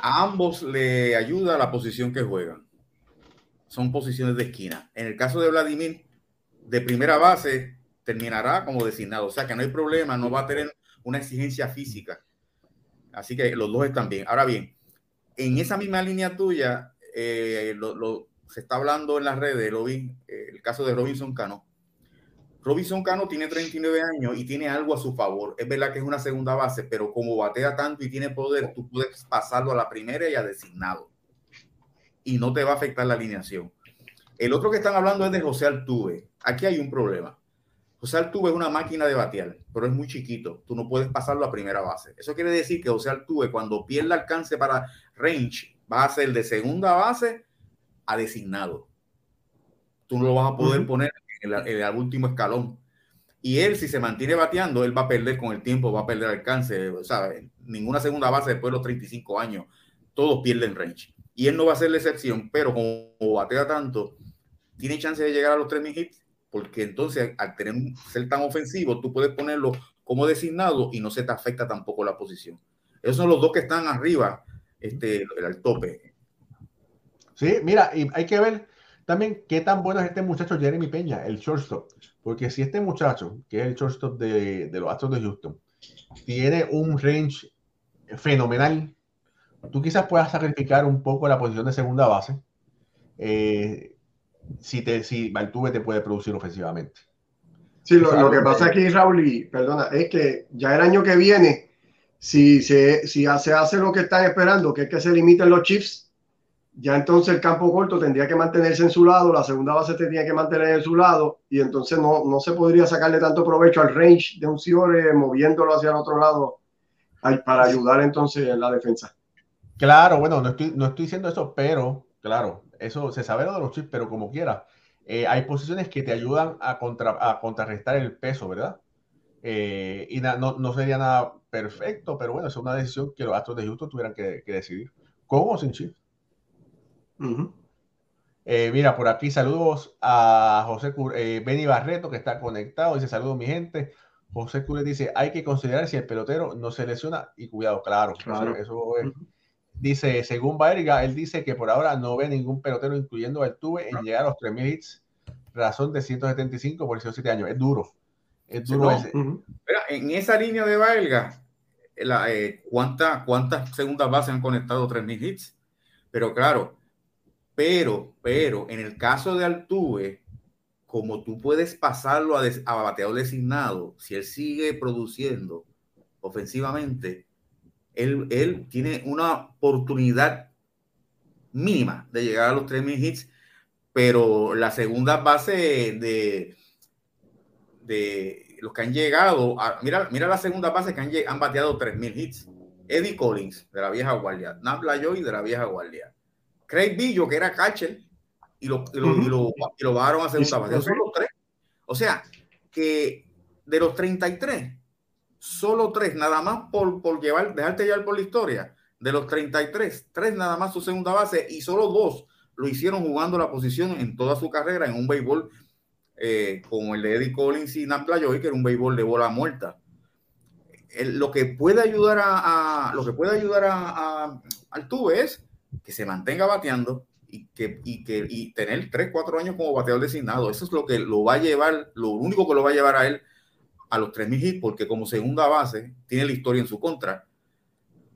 A ambos le ayuda la posición que juegan. Son posiciones de esquina. En el caso de Vladimir, de primera base, terminará como designado. O sea que no hay problema, no va a tener una exigencia física. Así que los dos están bien. Ahora bien, en esa misma línea tuya, eh, se está hablando en las redes, lo vi, eh, el caso de Robinson Cano. Robinson Cano tiene 39 años y tiene algo a su favor. Es verdad que es una segunda base, pero como batea tanto y tiene poder, tú puedes pasarlo a la primera y a designado. Y no te va a afectar la alineación. El otro que están hablando es de José Altuve. Aquí hay un problema. José Altuve es una máquina de batear, pero es muy chiquito. Tú no puedes pasarlo a primera base. Eso quiere decir que José Altuve, cuando pierda alcance para range, va a ser de segunda base a designado. Tú no lo vas a poder poner en el, último escalón. Y él, si se mantiene bateando, él va a perder con el tiempo, va a perder alcance. ¿sabes? Ninguna segunda base después de los 35 años, todos pierden range. Y él no va a ser la excepción, pero como batea tanto, tiene chance de llegar a los 3.000 hits porque entonces al tener ser tan ofensivo, tú puedes ponerlo como designado y no se te afecta tampoco la posición. Esos son los dos que están arriba, este, al tope. Sí, mira, y hay que ver también qué tan bueno es este muchacho Jeremy Peña, el shortstop. Porque si este muchacho, que es el shortstop de, de los Astros de Houston, tiene un range fenomenal, tú quizás puedas sacrificar un poco la posición de segunda base. Eh, si, te, si Valtuve te puede producir ofensivamente. Sí, lo, que pasa aquí, Raúl, y perdona, es que ya el año que viene, si se, si se hace lo que están esperando, que es que se limiten los chips, ya entonces el campo corto tendría que mantenerse en su lado, la segunda base tendría que mantener en su lado, y entonces no, no se podría sacarle tanto provecho al range de un Ciore moviéndolo hacia el otro lado para ayudar entonces en la defensa. Claro, bueno, no estoy, no estoy diciendo eso, pero claro, eso se sabe lo de los chips, pero como quiera, eh, hay posiciones que te ayudan a, contra, a contrarrestar el peso, ¿verdad? Eh, y no, no, sería nada perfecto, pero bueno, es una decisión que los Astros de Houston tuvieran que, decidir. ¿Con o sin chip? Eh, mira, por aquí saludos a José Benny Barreto, que está conectado. Dice saludos, mi gente. José Cure dice: hay que considerar si el pelotero no se lesiona y cuidado, claro. claro. Eso, es. Dice, según Baerga, él dice que por ahora no ve ningún pelotero, incluyendo el Tuve, en llegar a los 3.000 hits, razón de 175 por 17 años. Es duro. Es duro ese. en esa línea de Baerga, eh, ¿cuántas, ¿cuántas segundas bases han conectado 3.000 hits? Pero claro, pero, pero, en el caso de Altuve, como tú puedes pasarlo a, a bateador designado, si él sigue produciendo ofensivamente, él, tiene una oportunidad mínima de llegar a los 3.000 hits, pero la segunda base de, de los que han llegado, mira, mira la segunda base que han, han bateado 3.000 hits. Eddie Collins, de la vieja guardia, Nat Joy de la vieja guardia, Craig Billo, que era catcher, y lo, y lo, y lo, bajaron a segunda base. son los tres. O sea, que de los 33, solo tres, nada más por, por llevar, dejarte llevar por la historia. De los 33, tres nada más su segunda base y solo dos lo hicieron jugando la posición en toda su carrera en un béisbol eh, como el de Eddie Collins y Nan Playoy, que era un béisbol de bola muerta. lo que puede ayudar a, lo que puede ayudar a, al tuve es que se mantenga bateando y que, y que y tener 3, 4 años como bateador designado. Eso es lo que lo va a llevar, lo único que lo va a llevar a él a los 3.000 hits porque como segunda base tiene la historia en su contra.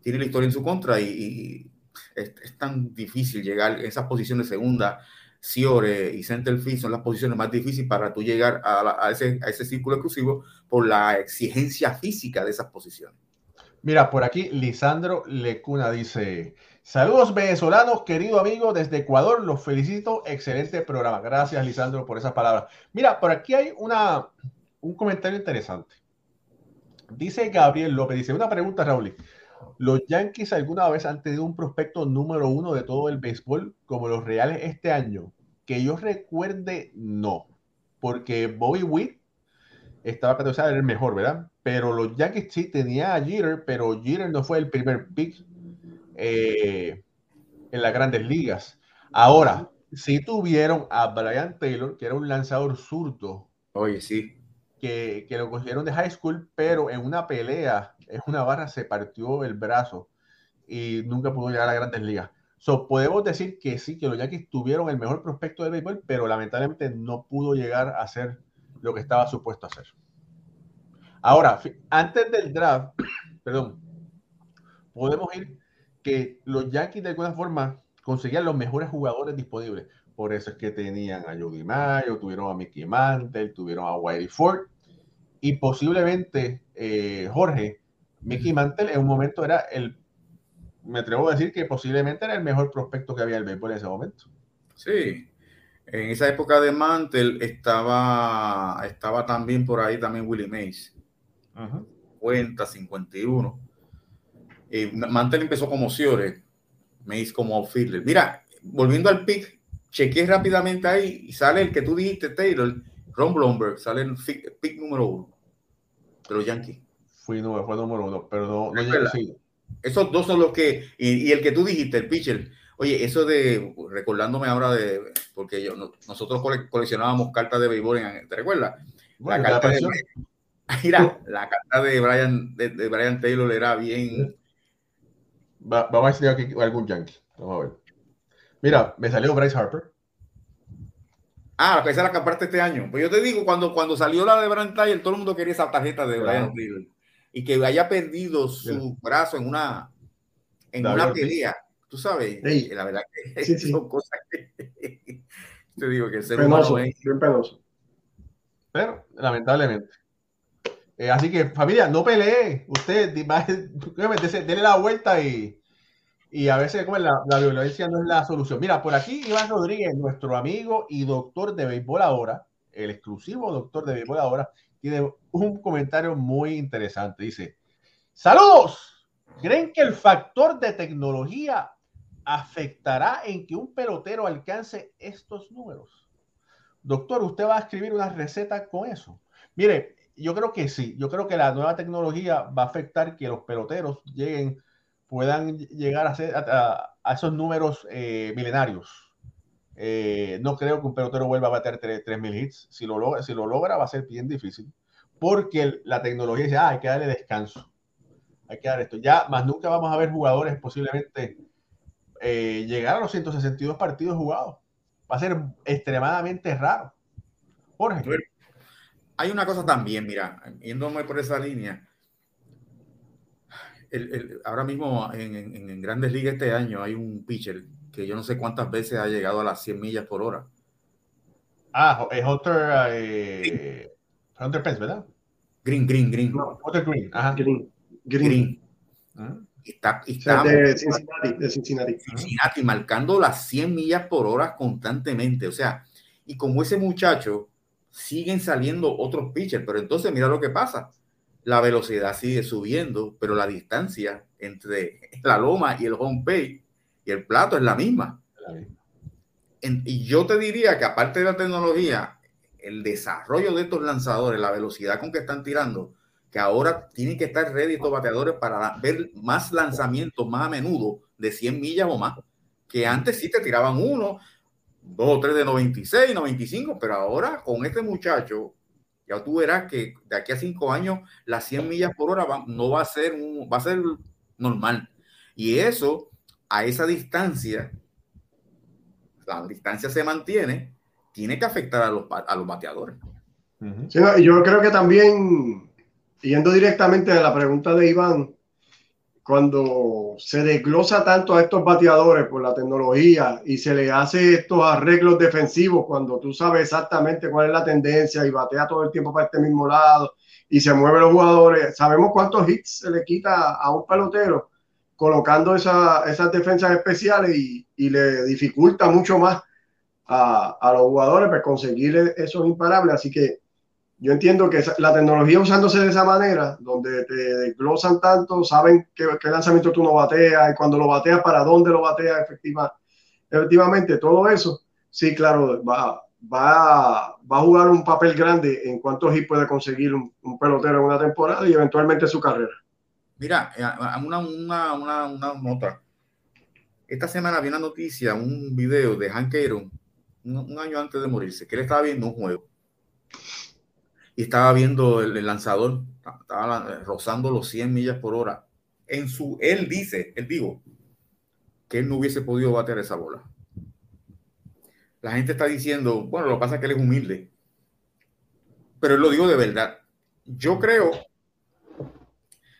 Tiene la historia en su contra y, es, tan difícil llegar a esas posiciones segunda. Ciore y centerfield son las posiciones más difíciles para tú llegar a, ese, a ese círculo exclusivo por la exigencia física de esas posiciones. Mira, por aquí Lisandro Lecuna dice, saludos venezolanos, querido amigo desde Ecuador, los felicito, excelente programa. Gracias Lisandro por esas palabras. Mira, por aquí hay una, un comentario interesante. Dice Gabriel López, dice una pregunta, Raúl. ¿Los Yankees alguna vez han tenido un prospecto número uno de todo el béisbol como los Reales este año? Que yo recuerde, no. Porque Bobby Witt estaba categorizado el mejor, ¿verdad? Pero los Yankees sí tenía a Jeter, pero Jeter no fue el primer pick eh, en las grandes ligas. Ahora, sí tuvieron a Brian Taylor, que era un lanzador zurdo. Oye, sí que, lo cogieron de high school, pero en una pelea, en una barra, se partió el brazo y nunca pudo llegar a grandes ligas. So, podemos decir que sí, que los Yankees tuvieron el mejor prospecto de béisbol, pero lamentablemente no pudo llegar a hacer lo que estaba supuesto a hacer. Ahora, antes del draft, perdón, podemos ir que los Yankees de alguna forma conseguían los mejores jugadores disponibles. Por eso es que tenían a Jody Mayo, tuvieron a Mickey Mantle, tuvieron a Whitey Ford y posiblemente, eh, Jorge, Mickey Mantle en un momento era el, me atrevo a decir que posiblemente era el mejor prospecto que había el béisbol en ese momento. Sí, en esa época de Mantle estaba, estaba también por ahí también Willie Mays. Cuenta 51. Y Mantle empezó como Ciore, Mays como outfielder. Mira, volviendo al pick, chequeé rápidamente ahí y sale el que tú dijiste, Taylor, Ron Blomberg, sale el pick número uno de los Yankees. Fui número, fue número uno, pero no, no Esos dos son los que, y, el que tú dijiste, el pitcher, Oye, eso de, recordándome ahora de, porque yo, nosotros coleccionábamos cartas de béisbol, ¿te recuerdas? la, carta de, mira, la carta de Brian, de, Brian Taylor era bien... vamos a si aquí algún yankee. Vamos a ver. Mira, me salió Bryce Harper. Ah, esa es la que aparte este año. Pues yo te digo, cuando, cuando salió la de Brian todo el mundo quería esa tarjeta de Brian Taylor. Y que haya perdido su brazo en una, en una pelea Tú sabes, la verdad que son cosas que te digo que el ser humano es bien penoso. Pero, lamentablemente. Eh, así que, familia, no pelee. Usted déle la vuelta y, y a veces como la, la, violencia no es la solución. Mira, por aquí Iván Rodríguez, nuestro amigo y doctor de béisbol ahora, el exclusivo doctor de béisbol ahora, tiene un comentario muy interesante. Dice, saludos. ¿Creen que el factor de tecnología afectará en que un pelotero alcance estos números? Doctor, ¿usted va a escribir una receta con eso? Mire, yo creo que sí, yo creo que la nueva tecnología va a afectar que los peloteros lleguen, puedan llegar a, ser, a, esos números eh, milenarios. Eh, no creo que un pelotero vuelva a bater 3.000 hits. Si lo, logra, si lo logra, va a ser bien difícil. Porque la tecnología dice, ah, hay que darle descanso. Hay que dar esto. Ya, más nunca vamos a ver jugadores posiblemente eh, llegar a los 162 partidos jugados. Va a ser extremadamente raro. Jorge. Hay una cosa también, mira, yéndome por esa línea. Ahora mismo en, Grandes Ligas este año hay un pitcher que yo no sé cuántas veces ha llegado a las 100 millas por hora. Ah, es Hunter, eh, Hunter Pence, ¿verdad? Green, Green, Green. Hunter Green. Ajá. Green. Green. Ah. Está, de Cincinnati, de Cincinnati. Cincinnati, marcando las 100 millas por hora constantemente. O sea, y como ese muchacho, siguen saliendo otros pitchers, pero entonces mira lo que pasa. La velocidad sigue subiendo, pero la distancia entre la loma y el home pay y el plato es la misma. y yo te diría que aparte de la tecnología, el desarrollo de estos lanzadores, la velocidad con que están tirando, que ahora tienen que estar ready estos bateadores para ver más lanzamientos más a menudo de 100 millas o más, que antes sí te tiraban uno, dos o tres de 96, 95, pero ahora con este muchacho, ya tú verás que de aquí a cinco años las 100 millas por hora no va a ser un, va a ser normal. Y eso, a esa distancia, la distancia se mantiene, tiene que afectar a los, a los bateadores. yo creo que también yendo directamente a la pregunta de Iván, cuando se desglosa tanto a estos bateadores por la tecnología y se le hace estos arreglos defensivos cuando tú sabes exactamente cuál es la tendencia y batea todo el tiempo para este mismo lado y se mueven los jugadores, sabemos cuántos hits se le quita a un pelotero colocando esas defensas especiales y, le dificulta mucho más a, los jugadores para pues, conseguir esos imparables. Así que yo entiendo que la tecnología usándose de esa manera, donde te desglosan tanto, saben qué, lanzamiento tú no bateas y cuando lo bateas, para dónde lo bateas efectiva, efectivamente, todo eso, sí, claro, va, va, va a jugar un papel grande en cuántos hits puede conseguir un, pelotero en una temporada y eventualmente su carrera. Mira, eh, una, una, una, una nota. Esta semana vi una noticia, un video de Hank Aaron, un año antes de morirse, que él estaba viendo un juego y estaba viendo el, lanzador, estaba rozando los 100 millas por hora. En su, él dice, él dijo, que él no hubiese podido bater esa bola. La gente está diciendo, bueno, lo que pasa es que él es humilde. Pero lo digo de verdad. Yo creo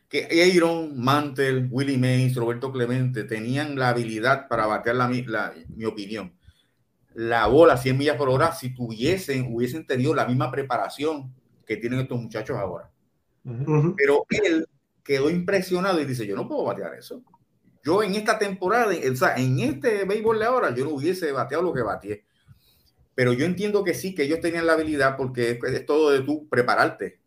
que Aaron, Mantel, Willie Mays, Roberto Clemente tenían la habilidad para batear la, mi opinión. La bola 100 millas por hora, si tuviesen, hubiesen tenido la misma preparación que tienen estos muchachos ahora. Pero él quedó impresionado y dice, yo no puedo batear eso. Yo en esta temporada, o sea, en este béisbol de ahora, yo no hubiese bateado lo que bateé. Pero yo entiendo que sí, que ellos tenían la habilidad porque es, todo de tú prepararte.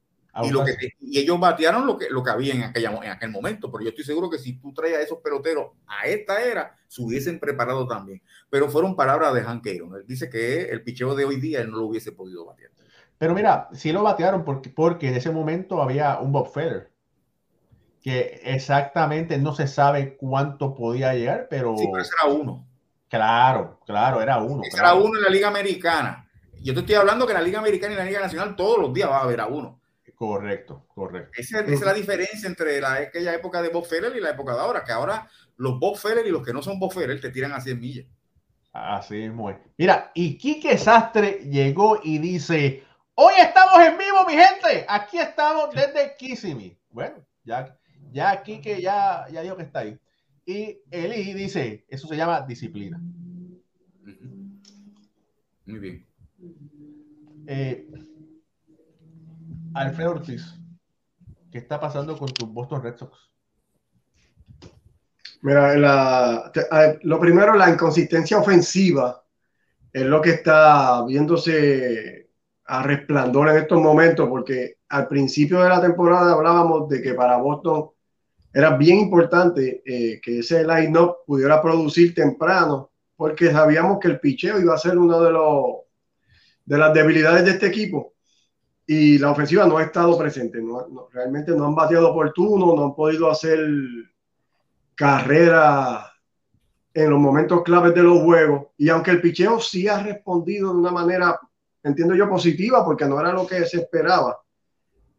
Y, lo que, y, ellos batearon lo que, lo que había en, aquella, en aquel momento. Pero yo estoy seguro que si tú traías a esos peloteros a esta era, se hubiesen preparado también. Pero fueron palabras de Hank Aaron. Él dice que el picheo de hoy día él no lo hubiese podido batear. Pero mira, sí lo batearon porque, porque en ese momento había un Bob Feller que exactamente no se sabe cuánto podía llegar, pero... Sí, pero ese era uno. Claro, claro, era uno. Era uno en la Liga Americana. Yo te estoy hablando que en la Liga Americana y la Liga Nacional todos los días va a haber a uno. Correcto, correcto. Esa, es la diferencia entre la, aquella época de Bob Feller y la época de ahora, que ahora los Bob Feller y los que no son Bob Feller te tiran a 100 millas. Así es, muy. Mira, y Quique Sastre llegó y dice, hoy estamos en vivo, mi gente. Aquí estamos desde Kissimmee. Bueno, ya, ya Quique ya, ya dijo que está ahí. Y Eli dice, eso se llama disciplina. Muy bien. Eh, Alfredo Ortiz, ¿qué está pasando con tus Boston Red Sox? Mira, lo primero, la inconsistencia ofensiva es lo que está viéndose a resplandor en estos momentos, porque al principio de la temporada hablábamos de que para Boston era bien importante eh, que ese line-up pudiera producir temprano, porque sabíamos que el picheo iba a ser uno de los de las debilidades de este equipo y la ofensiva no ha estado presente. No, realmente no han bateado oportuno, no han podido hacer carrera en los momentos claves de los juegos. Y aunque el picheo sí ha respondido de una manera, entiendo yo, positiva, porque no era lo que se esperaba,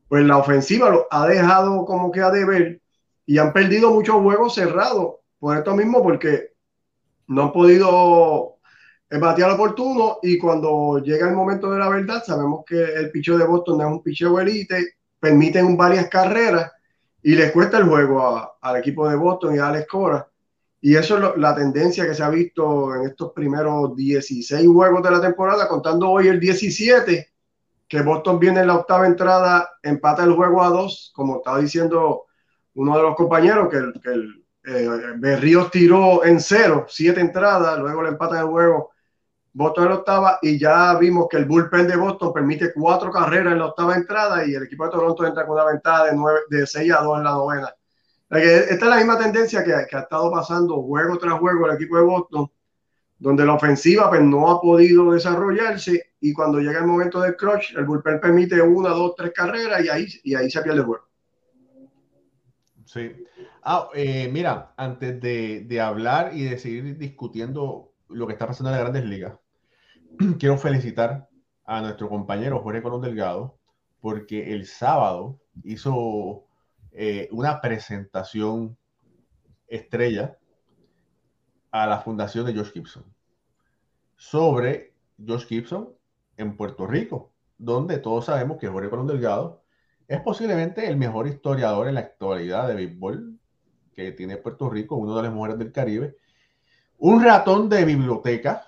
pues la ofensiva lo ha dejado como que a deber y han perdido muchos juegos cerrados por esto mismo, porque no han podido el batear oportuno y cuando llega el momento de la verdad, sabemos que el picheo de Boston es un picheo elite, permiten varias carreras y les cuesta el juego al equipo de Boston y a Alex Cora. Y eso es la tendencia que se ha visto en estos primeros 16 juegos de la temporada, contando hoy el 17, que Boston viene en la octava entrada, empata el juego a dos, como estaba diciendo uno de los compañeros, que, que el, eh, Berríos tiró en cero, siete entradas, luego le empata el juego Boston en la octava y ya vimos que el bullpen de Boston permite cuatro carreras en la octava entrada y el equipo de Toronto entra con una ventaja de, nueve, de 6 a 2 en la novena. Esta es la misma tendencia que, ha estado pasando juego tras juego el equipo de Boston, donde la ofensiva pues, no ha podido desarrollarse y cuando llega el momento del clutch, el bullpen permite una, dos, tres carreras y ahí, y ahí se pierde el juego. Sí. Ah, eh, mira, antes de, de hablar y de seguir discutiendo lo que está pasando en las grandes ligas, quiero felicitar a nuestro compañero Jorge Colón Delgado porque el sábado hizo eh, una presentación estrella a la fundación de Josh Gibson sobre Josh Gibson en Puerto Rico, donde todos sabemos que Jorge Colón Delgado es posiblemente el mejor historiador en la actualidad de béisbol que tiene Puerto Rico, uno de las mujeres del Caribe, un ratón de biblioteca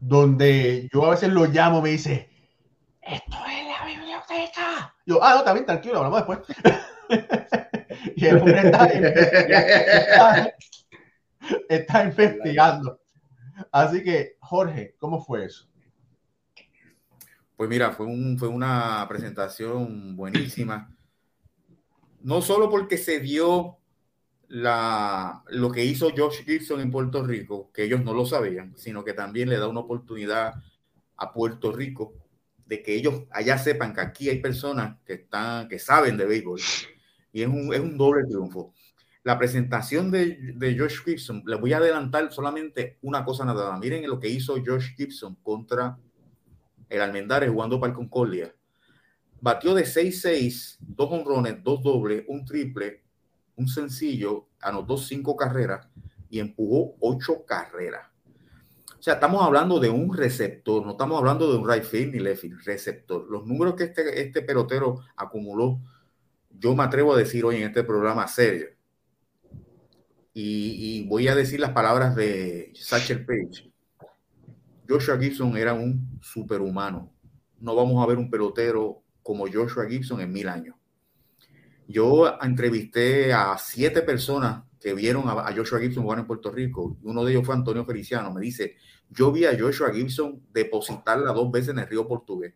donde yo a veces lo llamo, me dice, esto es la biblioteca. Yo, ah, no, también tranquilo, hablamos después. y el hombre está, está, investigando. Así que, Jorge, ¿cómo fue eso? Pues mira, fue, un, fue una presentación buenísima. No solo porque se dio la, lo que hizo Josh Gibson en Puerto Rico, que ellos no lo sabían, sino que también le da una oportunidad a Puerto Rico de que ellos allá sepan que aquí hay personas que, están, que saben de béisbol. Y es un, es un doble triunfo. La presentación de, de Josh Gibson, les voy a adelantar solamente una cosa nada más. Miren lo que hizo Josh Gibson contra el Almendares jugando para el Concordia. Batió de 6-6, dos honrones, dos dobles, un triple, un sencillo, anotó cinco carreras y empujó ocho carreras. O sea, estamos hablando de un receptor, no estamos hablando de un right field ni left field, receptor. Los números que este, este pelotero acumuló, yo me atrevo a decir hoy en este programa serio. Y, voy a decir las palabras de Satchel Page. Joshua Gibson era un superhumano. No vamos a ver un pelotero como Joshua Gibson en mil años. Yo entrevisté a siete personas que vieron a, Joshua Gibson jugar en Puerto Rico. Uno de ellos fue Antonio Feliciano. Me dice, yo vi a Joshua Gibson depositarla dos veces en el río portugués.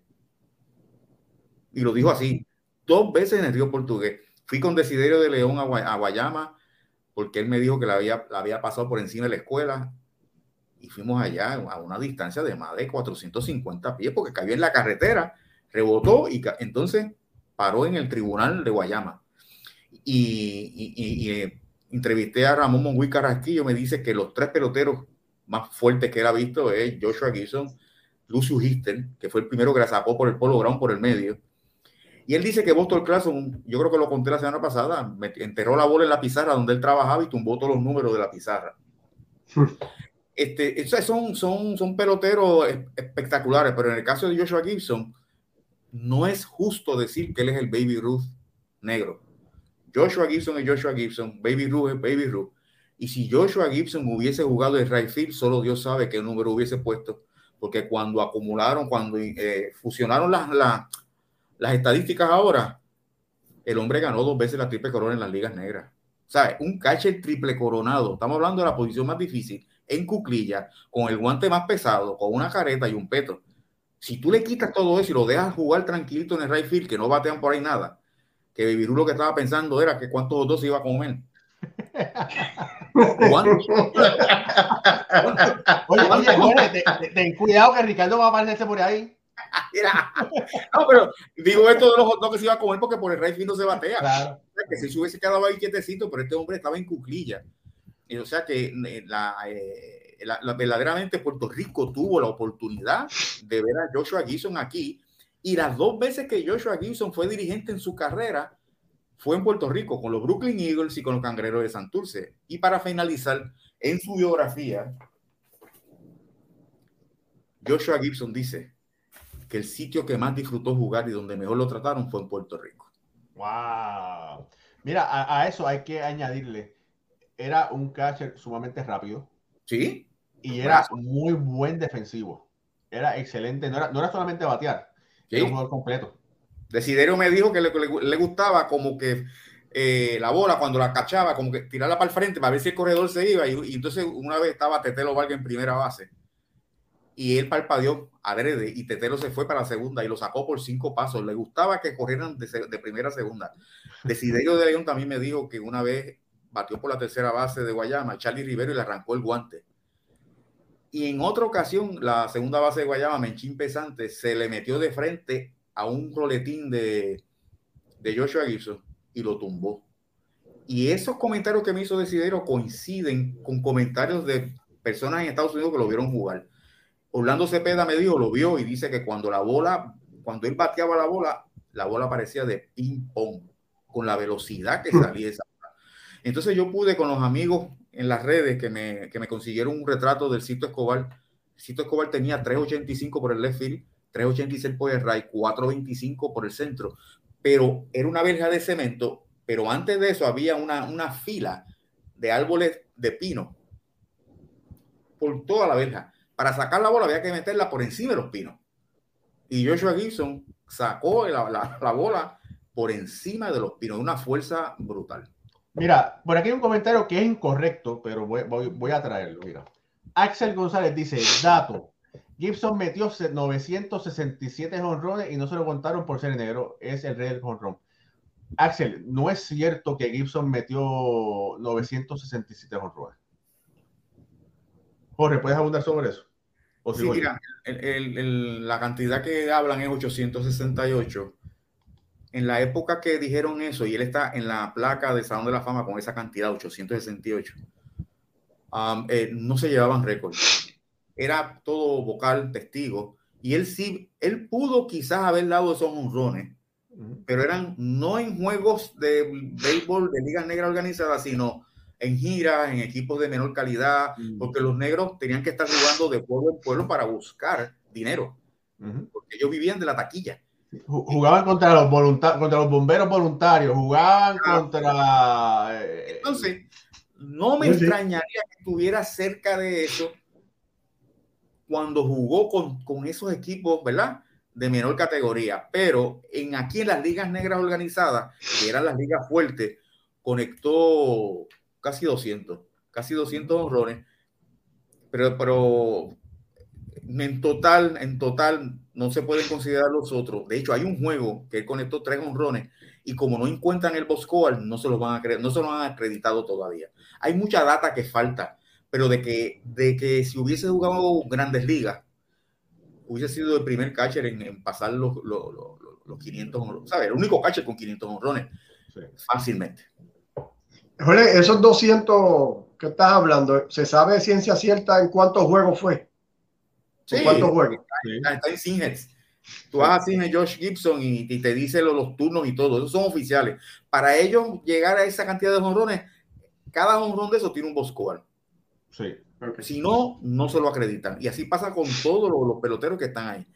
Y lo dijo así, dos veces en el río portugués. Fui con Desiderio de León a, Guayama porque él me dijo que la había, pasado por encima de la escuela y fuimos allá a una distancia de más de 450 pies porque cayó en la carretera, rebotó y entonces paró en el tribunal de Guayama y, y, eh, entrevisté a Ramón Monguí Carrasquillo, me dice que los tres peloteros más fuertes que él ha visto es Joshua Gibson, Lucius Hister, que fue el primero que la sacó por el polo ground por el medio. Y él dice que Boston Clason, yo creo que lo conté la semana pasada, enterró la bola en la pizarra donde él trabajaba y tumbó todos los números de la pizarra. este, son, son, son peloteros espectaculares, pero en el caso de Joshua Gibson, no es justo decir que él es el Baby Ruth negro. Joshua Gibson es Joshua Gibson, Baby Ruth es Baby Ruth. Y si Joshua Gibson hubiese jugado en right field, solo Dios sabe qué número hubiese puesto, porque cuando acumularon, cuando eh, fusionaron las, las, las estadísticas ahora, el hombre ganó dos veces la triple corona en las ligas negras. O sea, un catcher triple coronado. Estamos hablando de la posición más difícil en cuclilla, con el guante más pesado, con una careta y un peto. Si tú le quitas todo eso y lo dejas jugar tranquilito en el right field, que no batean por ahí nada, que Virú lo que estaba pensando era que cuántos dos se iba a comer. oye, oye, ten, cuidado que Ricardo va a aparecerse por ahí. no, pero digo esto de los hot que se iba a comer porque por el right field no se batea. Claro. Que si se hubiese quedado ahí quietecito, pero este hombre estaba en cuclilla. Y, o sea que eh, la, eh, la, verdaderamente Puerto Rico tuvo la oportunidad de ver a Joshua Gibson aquí. Y las dos veces que Joshua Gibson fue dirigente en su carrera fue en Puerto Rico con los Brooklyn Eagles y con los Cangreros de Santurce. Y para finalizar, en su biografía, Joshua Gibson dice que el sitio que más disfrutó jugar y donde mejor lo trataron fue en Puerto Rico. ¡Wow! Mira, a, eso hay que añadirle, era un catcher sumamente rápido. Sí. Y era muy buen defensivo. Era excelente. No era, no era solamente batear, era un jugador completo. Desiderio me dijo que le, gustaba como que eh, la bola cuando la cachaba, como que tirarla para el frente para ver si el corredor se iba. Y, entonces una vez estaba Tetelo Vargas en primera base y él parpadeó adrede y Tetelo se fue para la segunda y lo sacó por cinco pasos. Le gustaba que corrieran de, primera a segunda. Desiderio de León también me dijo que una vez batió por la tercera base de Guayama, Charlie Rivero, y le arrancó el guante. Y en otra ocasión, la segunda base de Guayama, Menchín Pesante, se le metió de frente a un roletín de, de Joshua Gibson y lo tumbó. Y esos comentarios que me hizo Desidero coinciden con comentarios de personas en Estados Unidos que lo vieron jugar. Orlando Cepeda me dijo, lo vio y dice que cuando la bola, cuando él bateaba la bola, la bola parecía de ping pong, con la velocidad que salía esa bola. Entonces yo pude con los amigos en las redes que me, que me consiguieron un retrato del Cito Escobar. Cito Escobar tenía 3.85 por el left field, 386 por el right, 425 por el centro, pero era una verja de cemento, pero antes de eso había una, una fila de árboles de pino por toda la verja. Para sacar la bola había que meterla por encima de los pinos. Y Joshua Gibson sacó la, la, bola por encima de los pinos, una fuerza brutal. Mira, por aquí hay un comentario que es incorrecto, pero voy a traerlo. Mira, Axel González dice: dato, Gibson metió 967 honrones y no se lo contaron por ser negro. Es el rey del honrón. Axel, no es cierto que Gibson metió 967 honrones. Jorge, ¿puedes abundar sobre eso? sí, mira, la cantidad que hablan es 868. En la época que dijeron eso, y él está en la placa de Salón de la Fama con esa cantidad, 868, um, eh, no se llevaban récords era todo vocal, testigo, y él sí, él pudo quizás haber dado esos honrones, pero eran no en juegos de béisbol de ligas negras organizadas, sino en giras, en equipos de menor calidad, porque los negros tenían que estar jugando de pueblo en pueblo para buscar dinero, porque ellos vivían de la taquilla. Jugaban contra los, contra los bomberos voluntarios, jugaban ah. contra... Eh, Entonces, no me extrañaría que estuviera cerca de eso, cuando jugó con, con esos equipos, ¿verdad? De menor categoría. Pero en aquí en las ligas negras organizadas, que eran las ligas fuertes, conectó casi 200, casi 200 honrones. Pero, pero en total, en total, no se pueden considerar los otros. De hecho, hay un juego que él conectó tres honrones y como no encuentran el box no se los van a no se lo han acreditado todavía. Hay mucha data que falta pero de que, de que si hubiese jugado grandes ligas, hubiese sido el primer catcher en, pasar los, los, los, 500 honrones, ¿sabes? El único catcher con 500 honrones, fácilmente. Jorge, esos 200 ¿Qué estás hablando? ¿Se sabe ciencia cierta en cuántos juegos fue? Sí, ¿Cuántos juegos? Está, está en. Tú vas a cine Josh Gibson y, te dice los, turnos y todo, esos son oficiales. Para ellos llegar a esa cantidad de honrones, cada honrón de esos tiene un boss Sí. Si no, no se lo acreditan. Y así pasa con todos los, peloteros que están ahí.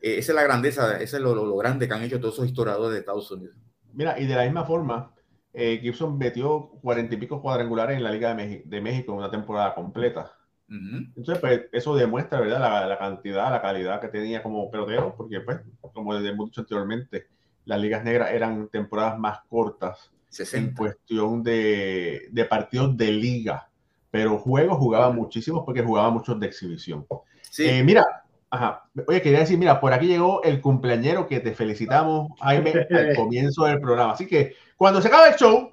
Eh, esa es la grandeza, ese es lo, grande que han hecho todos esos historiadores de Estados Unidos. Mira, y de la misma forma, eh, Gibson metió cuarenta y pico cuadrangulares en la Liga de, México en una temporada completa. Entonces, pues, eso demuestra, ¿verdad? La, cantidad, la calidad que tenía como pelotero, porque, pues, como hemos dicho anteriormente, las ligas negras eran temporadas más cortas en cuestión de, partidos de liga, pero juegos jugaba muchísimos porque jugaba muchos de exhibición. Sí. Eh, mira, ajá, oye, quería decir, mira, por aquí llegó el cumpleañero que te felicitamos, Jaime, al comienzo del programa. Así que cuando se acabe el show,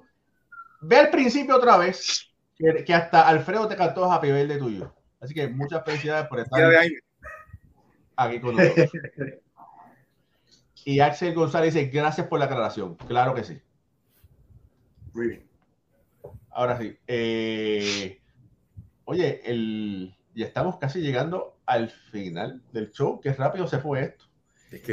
ve al principio otra vez que, hasta Alfredo te cantó Happy de tuyo. Así que muchas felicidades por estar aquí con nosotros. Y Axel González dice, gracias por la aclaración. Claro que sí. Muy bien. Ahora sí. Eh, oye, el, ya estamos casi llegando al final del show. Qué rápido se fue esto.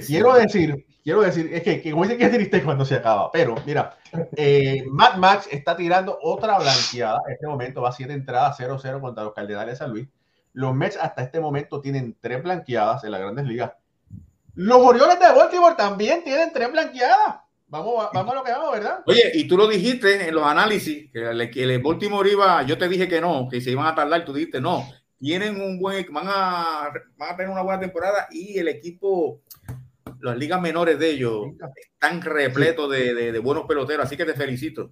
quiero decir, quiero decir, es que, como dicen que es triste cuando se acaba, pero mira, eh, Matt Max está tirando otra blanqueada. En este momento va a siete entradas 0-0 contra los Cardenales de San Luis. Los Mets hasta este momento tienen tres blanqueadas en las grandes ligas. Los Orioles de Baltimore también tienen tres blanqueadas. Vamos, vamos a lo que vamos, ¿verdad? Oye, y tú lo dijiste en los análisis, que el, que el Baltimore iba, yo te dije que no, que se iban a tardar, tú dijiste no. Tienen un buen, van a, van a tener una buena temporada y el equipo las ligas menores de ellos están repletos de, buenos peloteros, así que te felicito.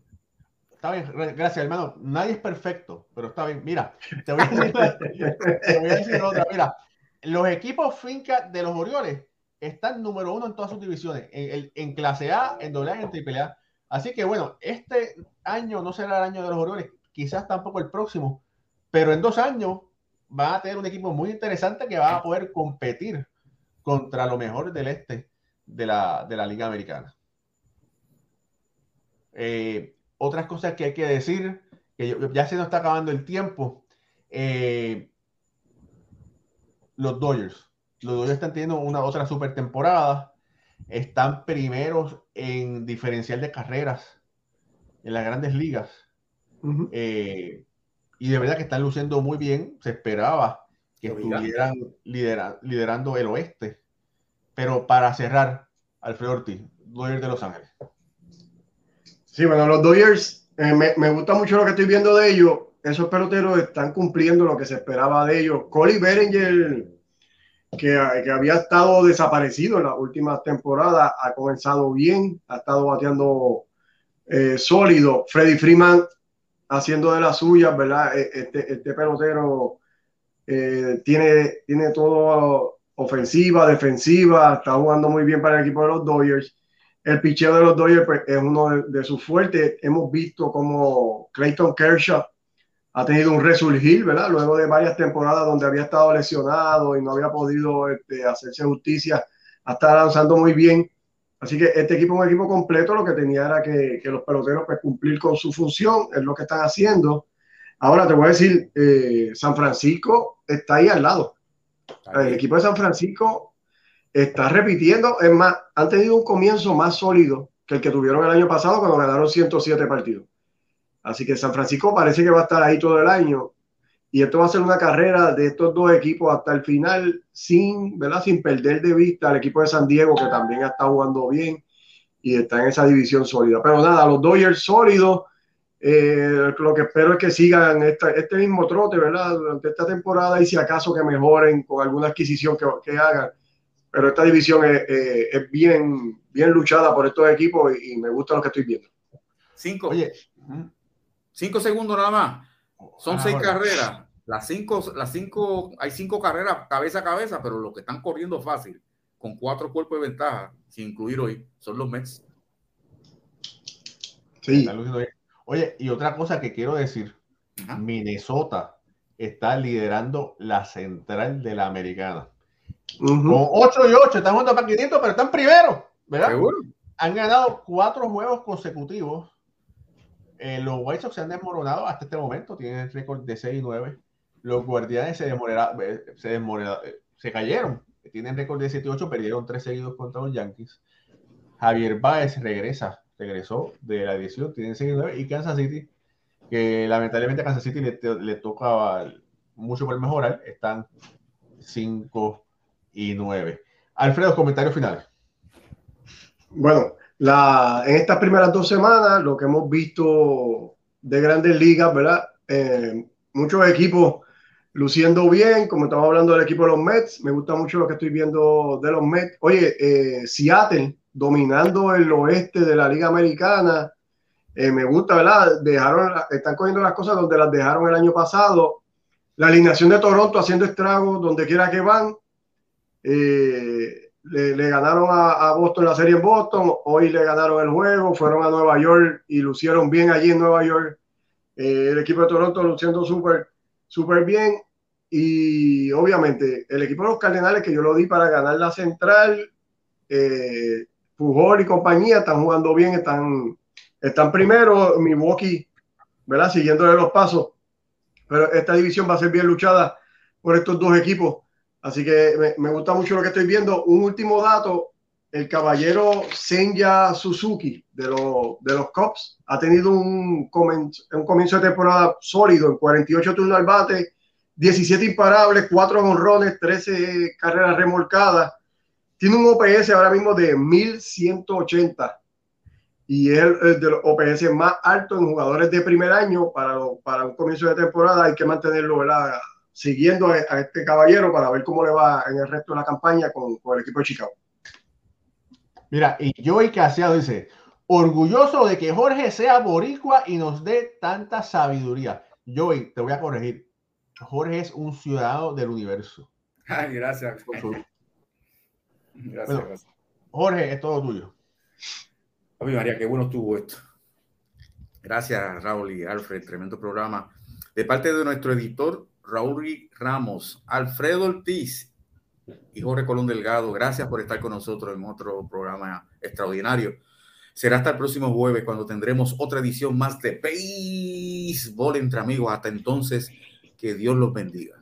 Está bien, gracias, hermano. Nadie es perfecto, pero está bien. Mira, te voy a decir, otra. Mira, los equipos finca de los Orioles están número uno en todas sus divisiones, en, clase A, en doble A en triple A. Así que bueno, este año no será el año de los Orioles, quizás tampoco el próximo, pero en dos años va a tener un equipo muy interesante que va a poder competir contra lo mejor del este de la, Liga Americana. Eh, otras cosas que hay que decir, que ya se nos está acabando el tiempo. Eh, los Dodgers. Los Dodgers están teniendo una otra super temporada. Están primeros en diferencial de carreras en las grandes ligas. Eh, y de verdad que están luciendo muy bien. Se esperaba que estuvieran liderando el oeste. Pero para cerrar, Alfredo Ortiz, Dodgers de Los Ángeles. Sí, bueno, los Dodgers, eh, me, gusta mucho lo que estoy viendo de ellos. Esos peloteros están cumpliendo lo que se esperaba de ellos. Cody Berenger, que, que había estado desaparecido en las últimas temporadas, ha comenzado bien, ha estado bateando eh, sólido. Freddy Freeman haciendo de las suyas, ¿verdad? E, este, este pelotero eh, tiene, tiene todo ofensiva, defensiva, está jugando muy bien para el equipo de los Dodgers. El picheo de los Dodgers pues, es uno de, sus fuertes. Hemos visto como Clayton Kershaw ha tenido un resurgir, ¿verdad? Luego de varias temporadas donde había estado lesionado y no había podido este, hacerse justicia, está lanzando muy bien. Así que este equipo es un equipo completo, lo que tenía era que, los peloteros pues, cumplir con su función, es lo que están haciendo. Ahora te voy a decir, eh, San Francisco está ahí al lado. El equipo de San Francisco está repitiendo, es más, han tenido un comienzo más sólido que el que tuvieron el año pasado cuando ganaron 107 partidos. Así que San Francisco parece que va a estar ahí todo el año. Y esto va a ser una carrera de estos dos equipos hasta el final, sin, ¿verdad? sin perder de vista al equipo de San Diego, que también está jugando bien y está en esa división sólida. Pero nada, los Dodgers sólidos, eh, lo que espero es que sigan este mismo trote, ¿verdad? Durante esta temporada y si acaso que mejoren con alguna adquisición que, hagan. Pero esta división es, bien, bien luchada por estos equipos y, me gusta lo que estoy viendo. Cinco. Oye, cinco segundos nada más. Son ah, seis carreras. Las cinco, las cinco, hay cinco carreras cabeza a cabeza, pero los que están corriendo fácil, con cuatro cuerpos de ventaja, sin incluir hoy, son los Mets. Sí. Oye, y otra cosa que quiero decir, Minnesota está liderando la central de la americana. Con 8 y 8, están jugando para 500, pero están primero, ¿verdad? Han ganado cuatro juegos consecutivos eh, los White Sox se han desmoronado hasta este momento, tienen el récord de 6 y 9. Los Guardianes se, eh, se, eh, se cayeron, tienen récord de 7 y 8, perdieron 3 seguidos contra los Yankees. Javier Baez regresa, regresó de la división, tienen 6 y 9. Y Kansas City, que lamentablemente a Kansas City le, le toca mucho por mejorar, están 5 y 9. Alfredo, comentarios finales. Bueno, la, en estas primeras dos semanas, lo que hemos visto de grandes ligas, ¿verdad? Eh, muchos equipos luciendo bien, como estamos hablando del equipo de los Mets, me gusta mucho lo que estoy viendo de los Mets. Oye, eh, Seattle dominando el oeste de la Liga Americana, eh, me gusta, ¿verdad? Dejaron, están cogiendo las cosas donde las dejaron el año pasado. La alineación de Toronto haciendo estragos donde quiera que van. Eh, le, ganaron a, Boston la serie en Boston, hoy le ganaron el juego, fueron a Nueva York y lucieron bien allí en Nueva York. Eh, el equipo de Toronto luciendo súper, súper bien. Y obviamente el equipo de los Cardenales, que yo lo di para ganar la central, eh, y compañía están jugando bien, están, están primero, Milwaukee, ¿verdad? Siguiéndole los pasos. Pero esta división va a ser bien luchada por estos dos equipos. Así que me, gusta mucho lo que estoy viendo. Un último dato, el caballero Senya Suzuki de, de los Cubs ha tenido un, comienzo de temporada sólido en 48 turnos al bate, 17 imparables, 4 honrones, 13 carreras remolcadas. Tiene un OPS ahora mismo de 1180 y es el, OPS más alto en jugadores de primer año para, para un comienzo de temporada. Hay que mantenerlo ¿verdad? Siguiendo a, este caballero para ver cómo le va en el resto de la campaña con, el equipo de Chicago. Mira, y Joey Casiado dice, orgulloso de que Jorge sea boricua y nos dé tanta sabiduría. Joey, te voy a corregir. Jorge es un ciudadano del universo. Ay, gracias. Gracias, Jorge, es todo tuyo. Oye, María, qué bueno estuvo esto. Gracias, Raúl y Alfred. Tremendo programa. De parte de nuestro editor, Raúl Ramos, Alfredo Ortiz y Jorge Colón Delgado. Gracias por estar con nosotros en otro programa extraordinario. Será hasta el próximo jueves cuando tendremos otra edición más de Béisbol entre amigos. Hasta entonces, que Dios los bendiga.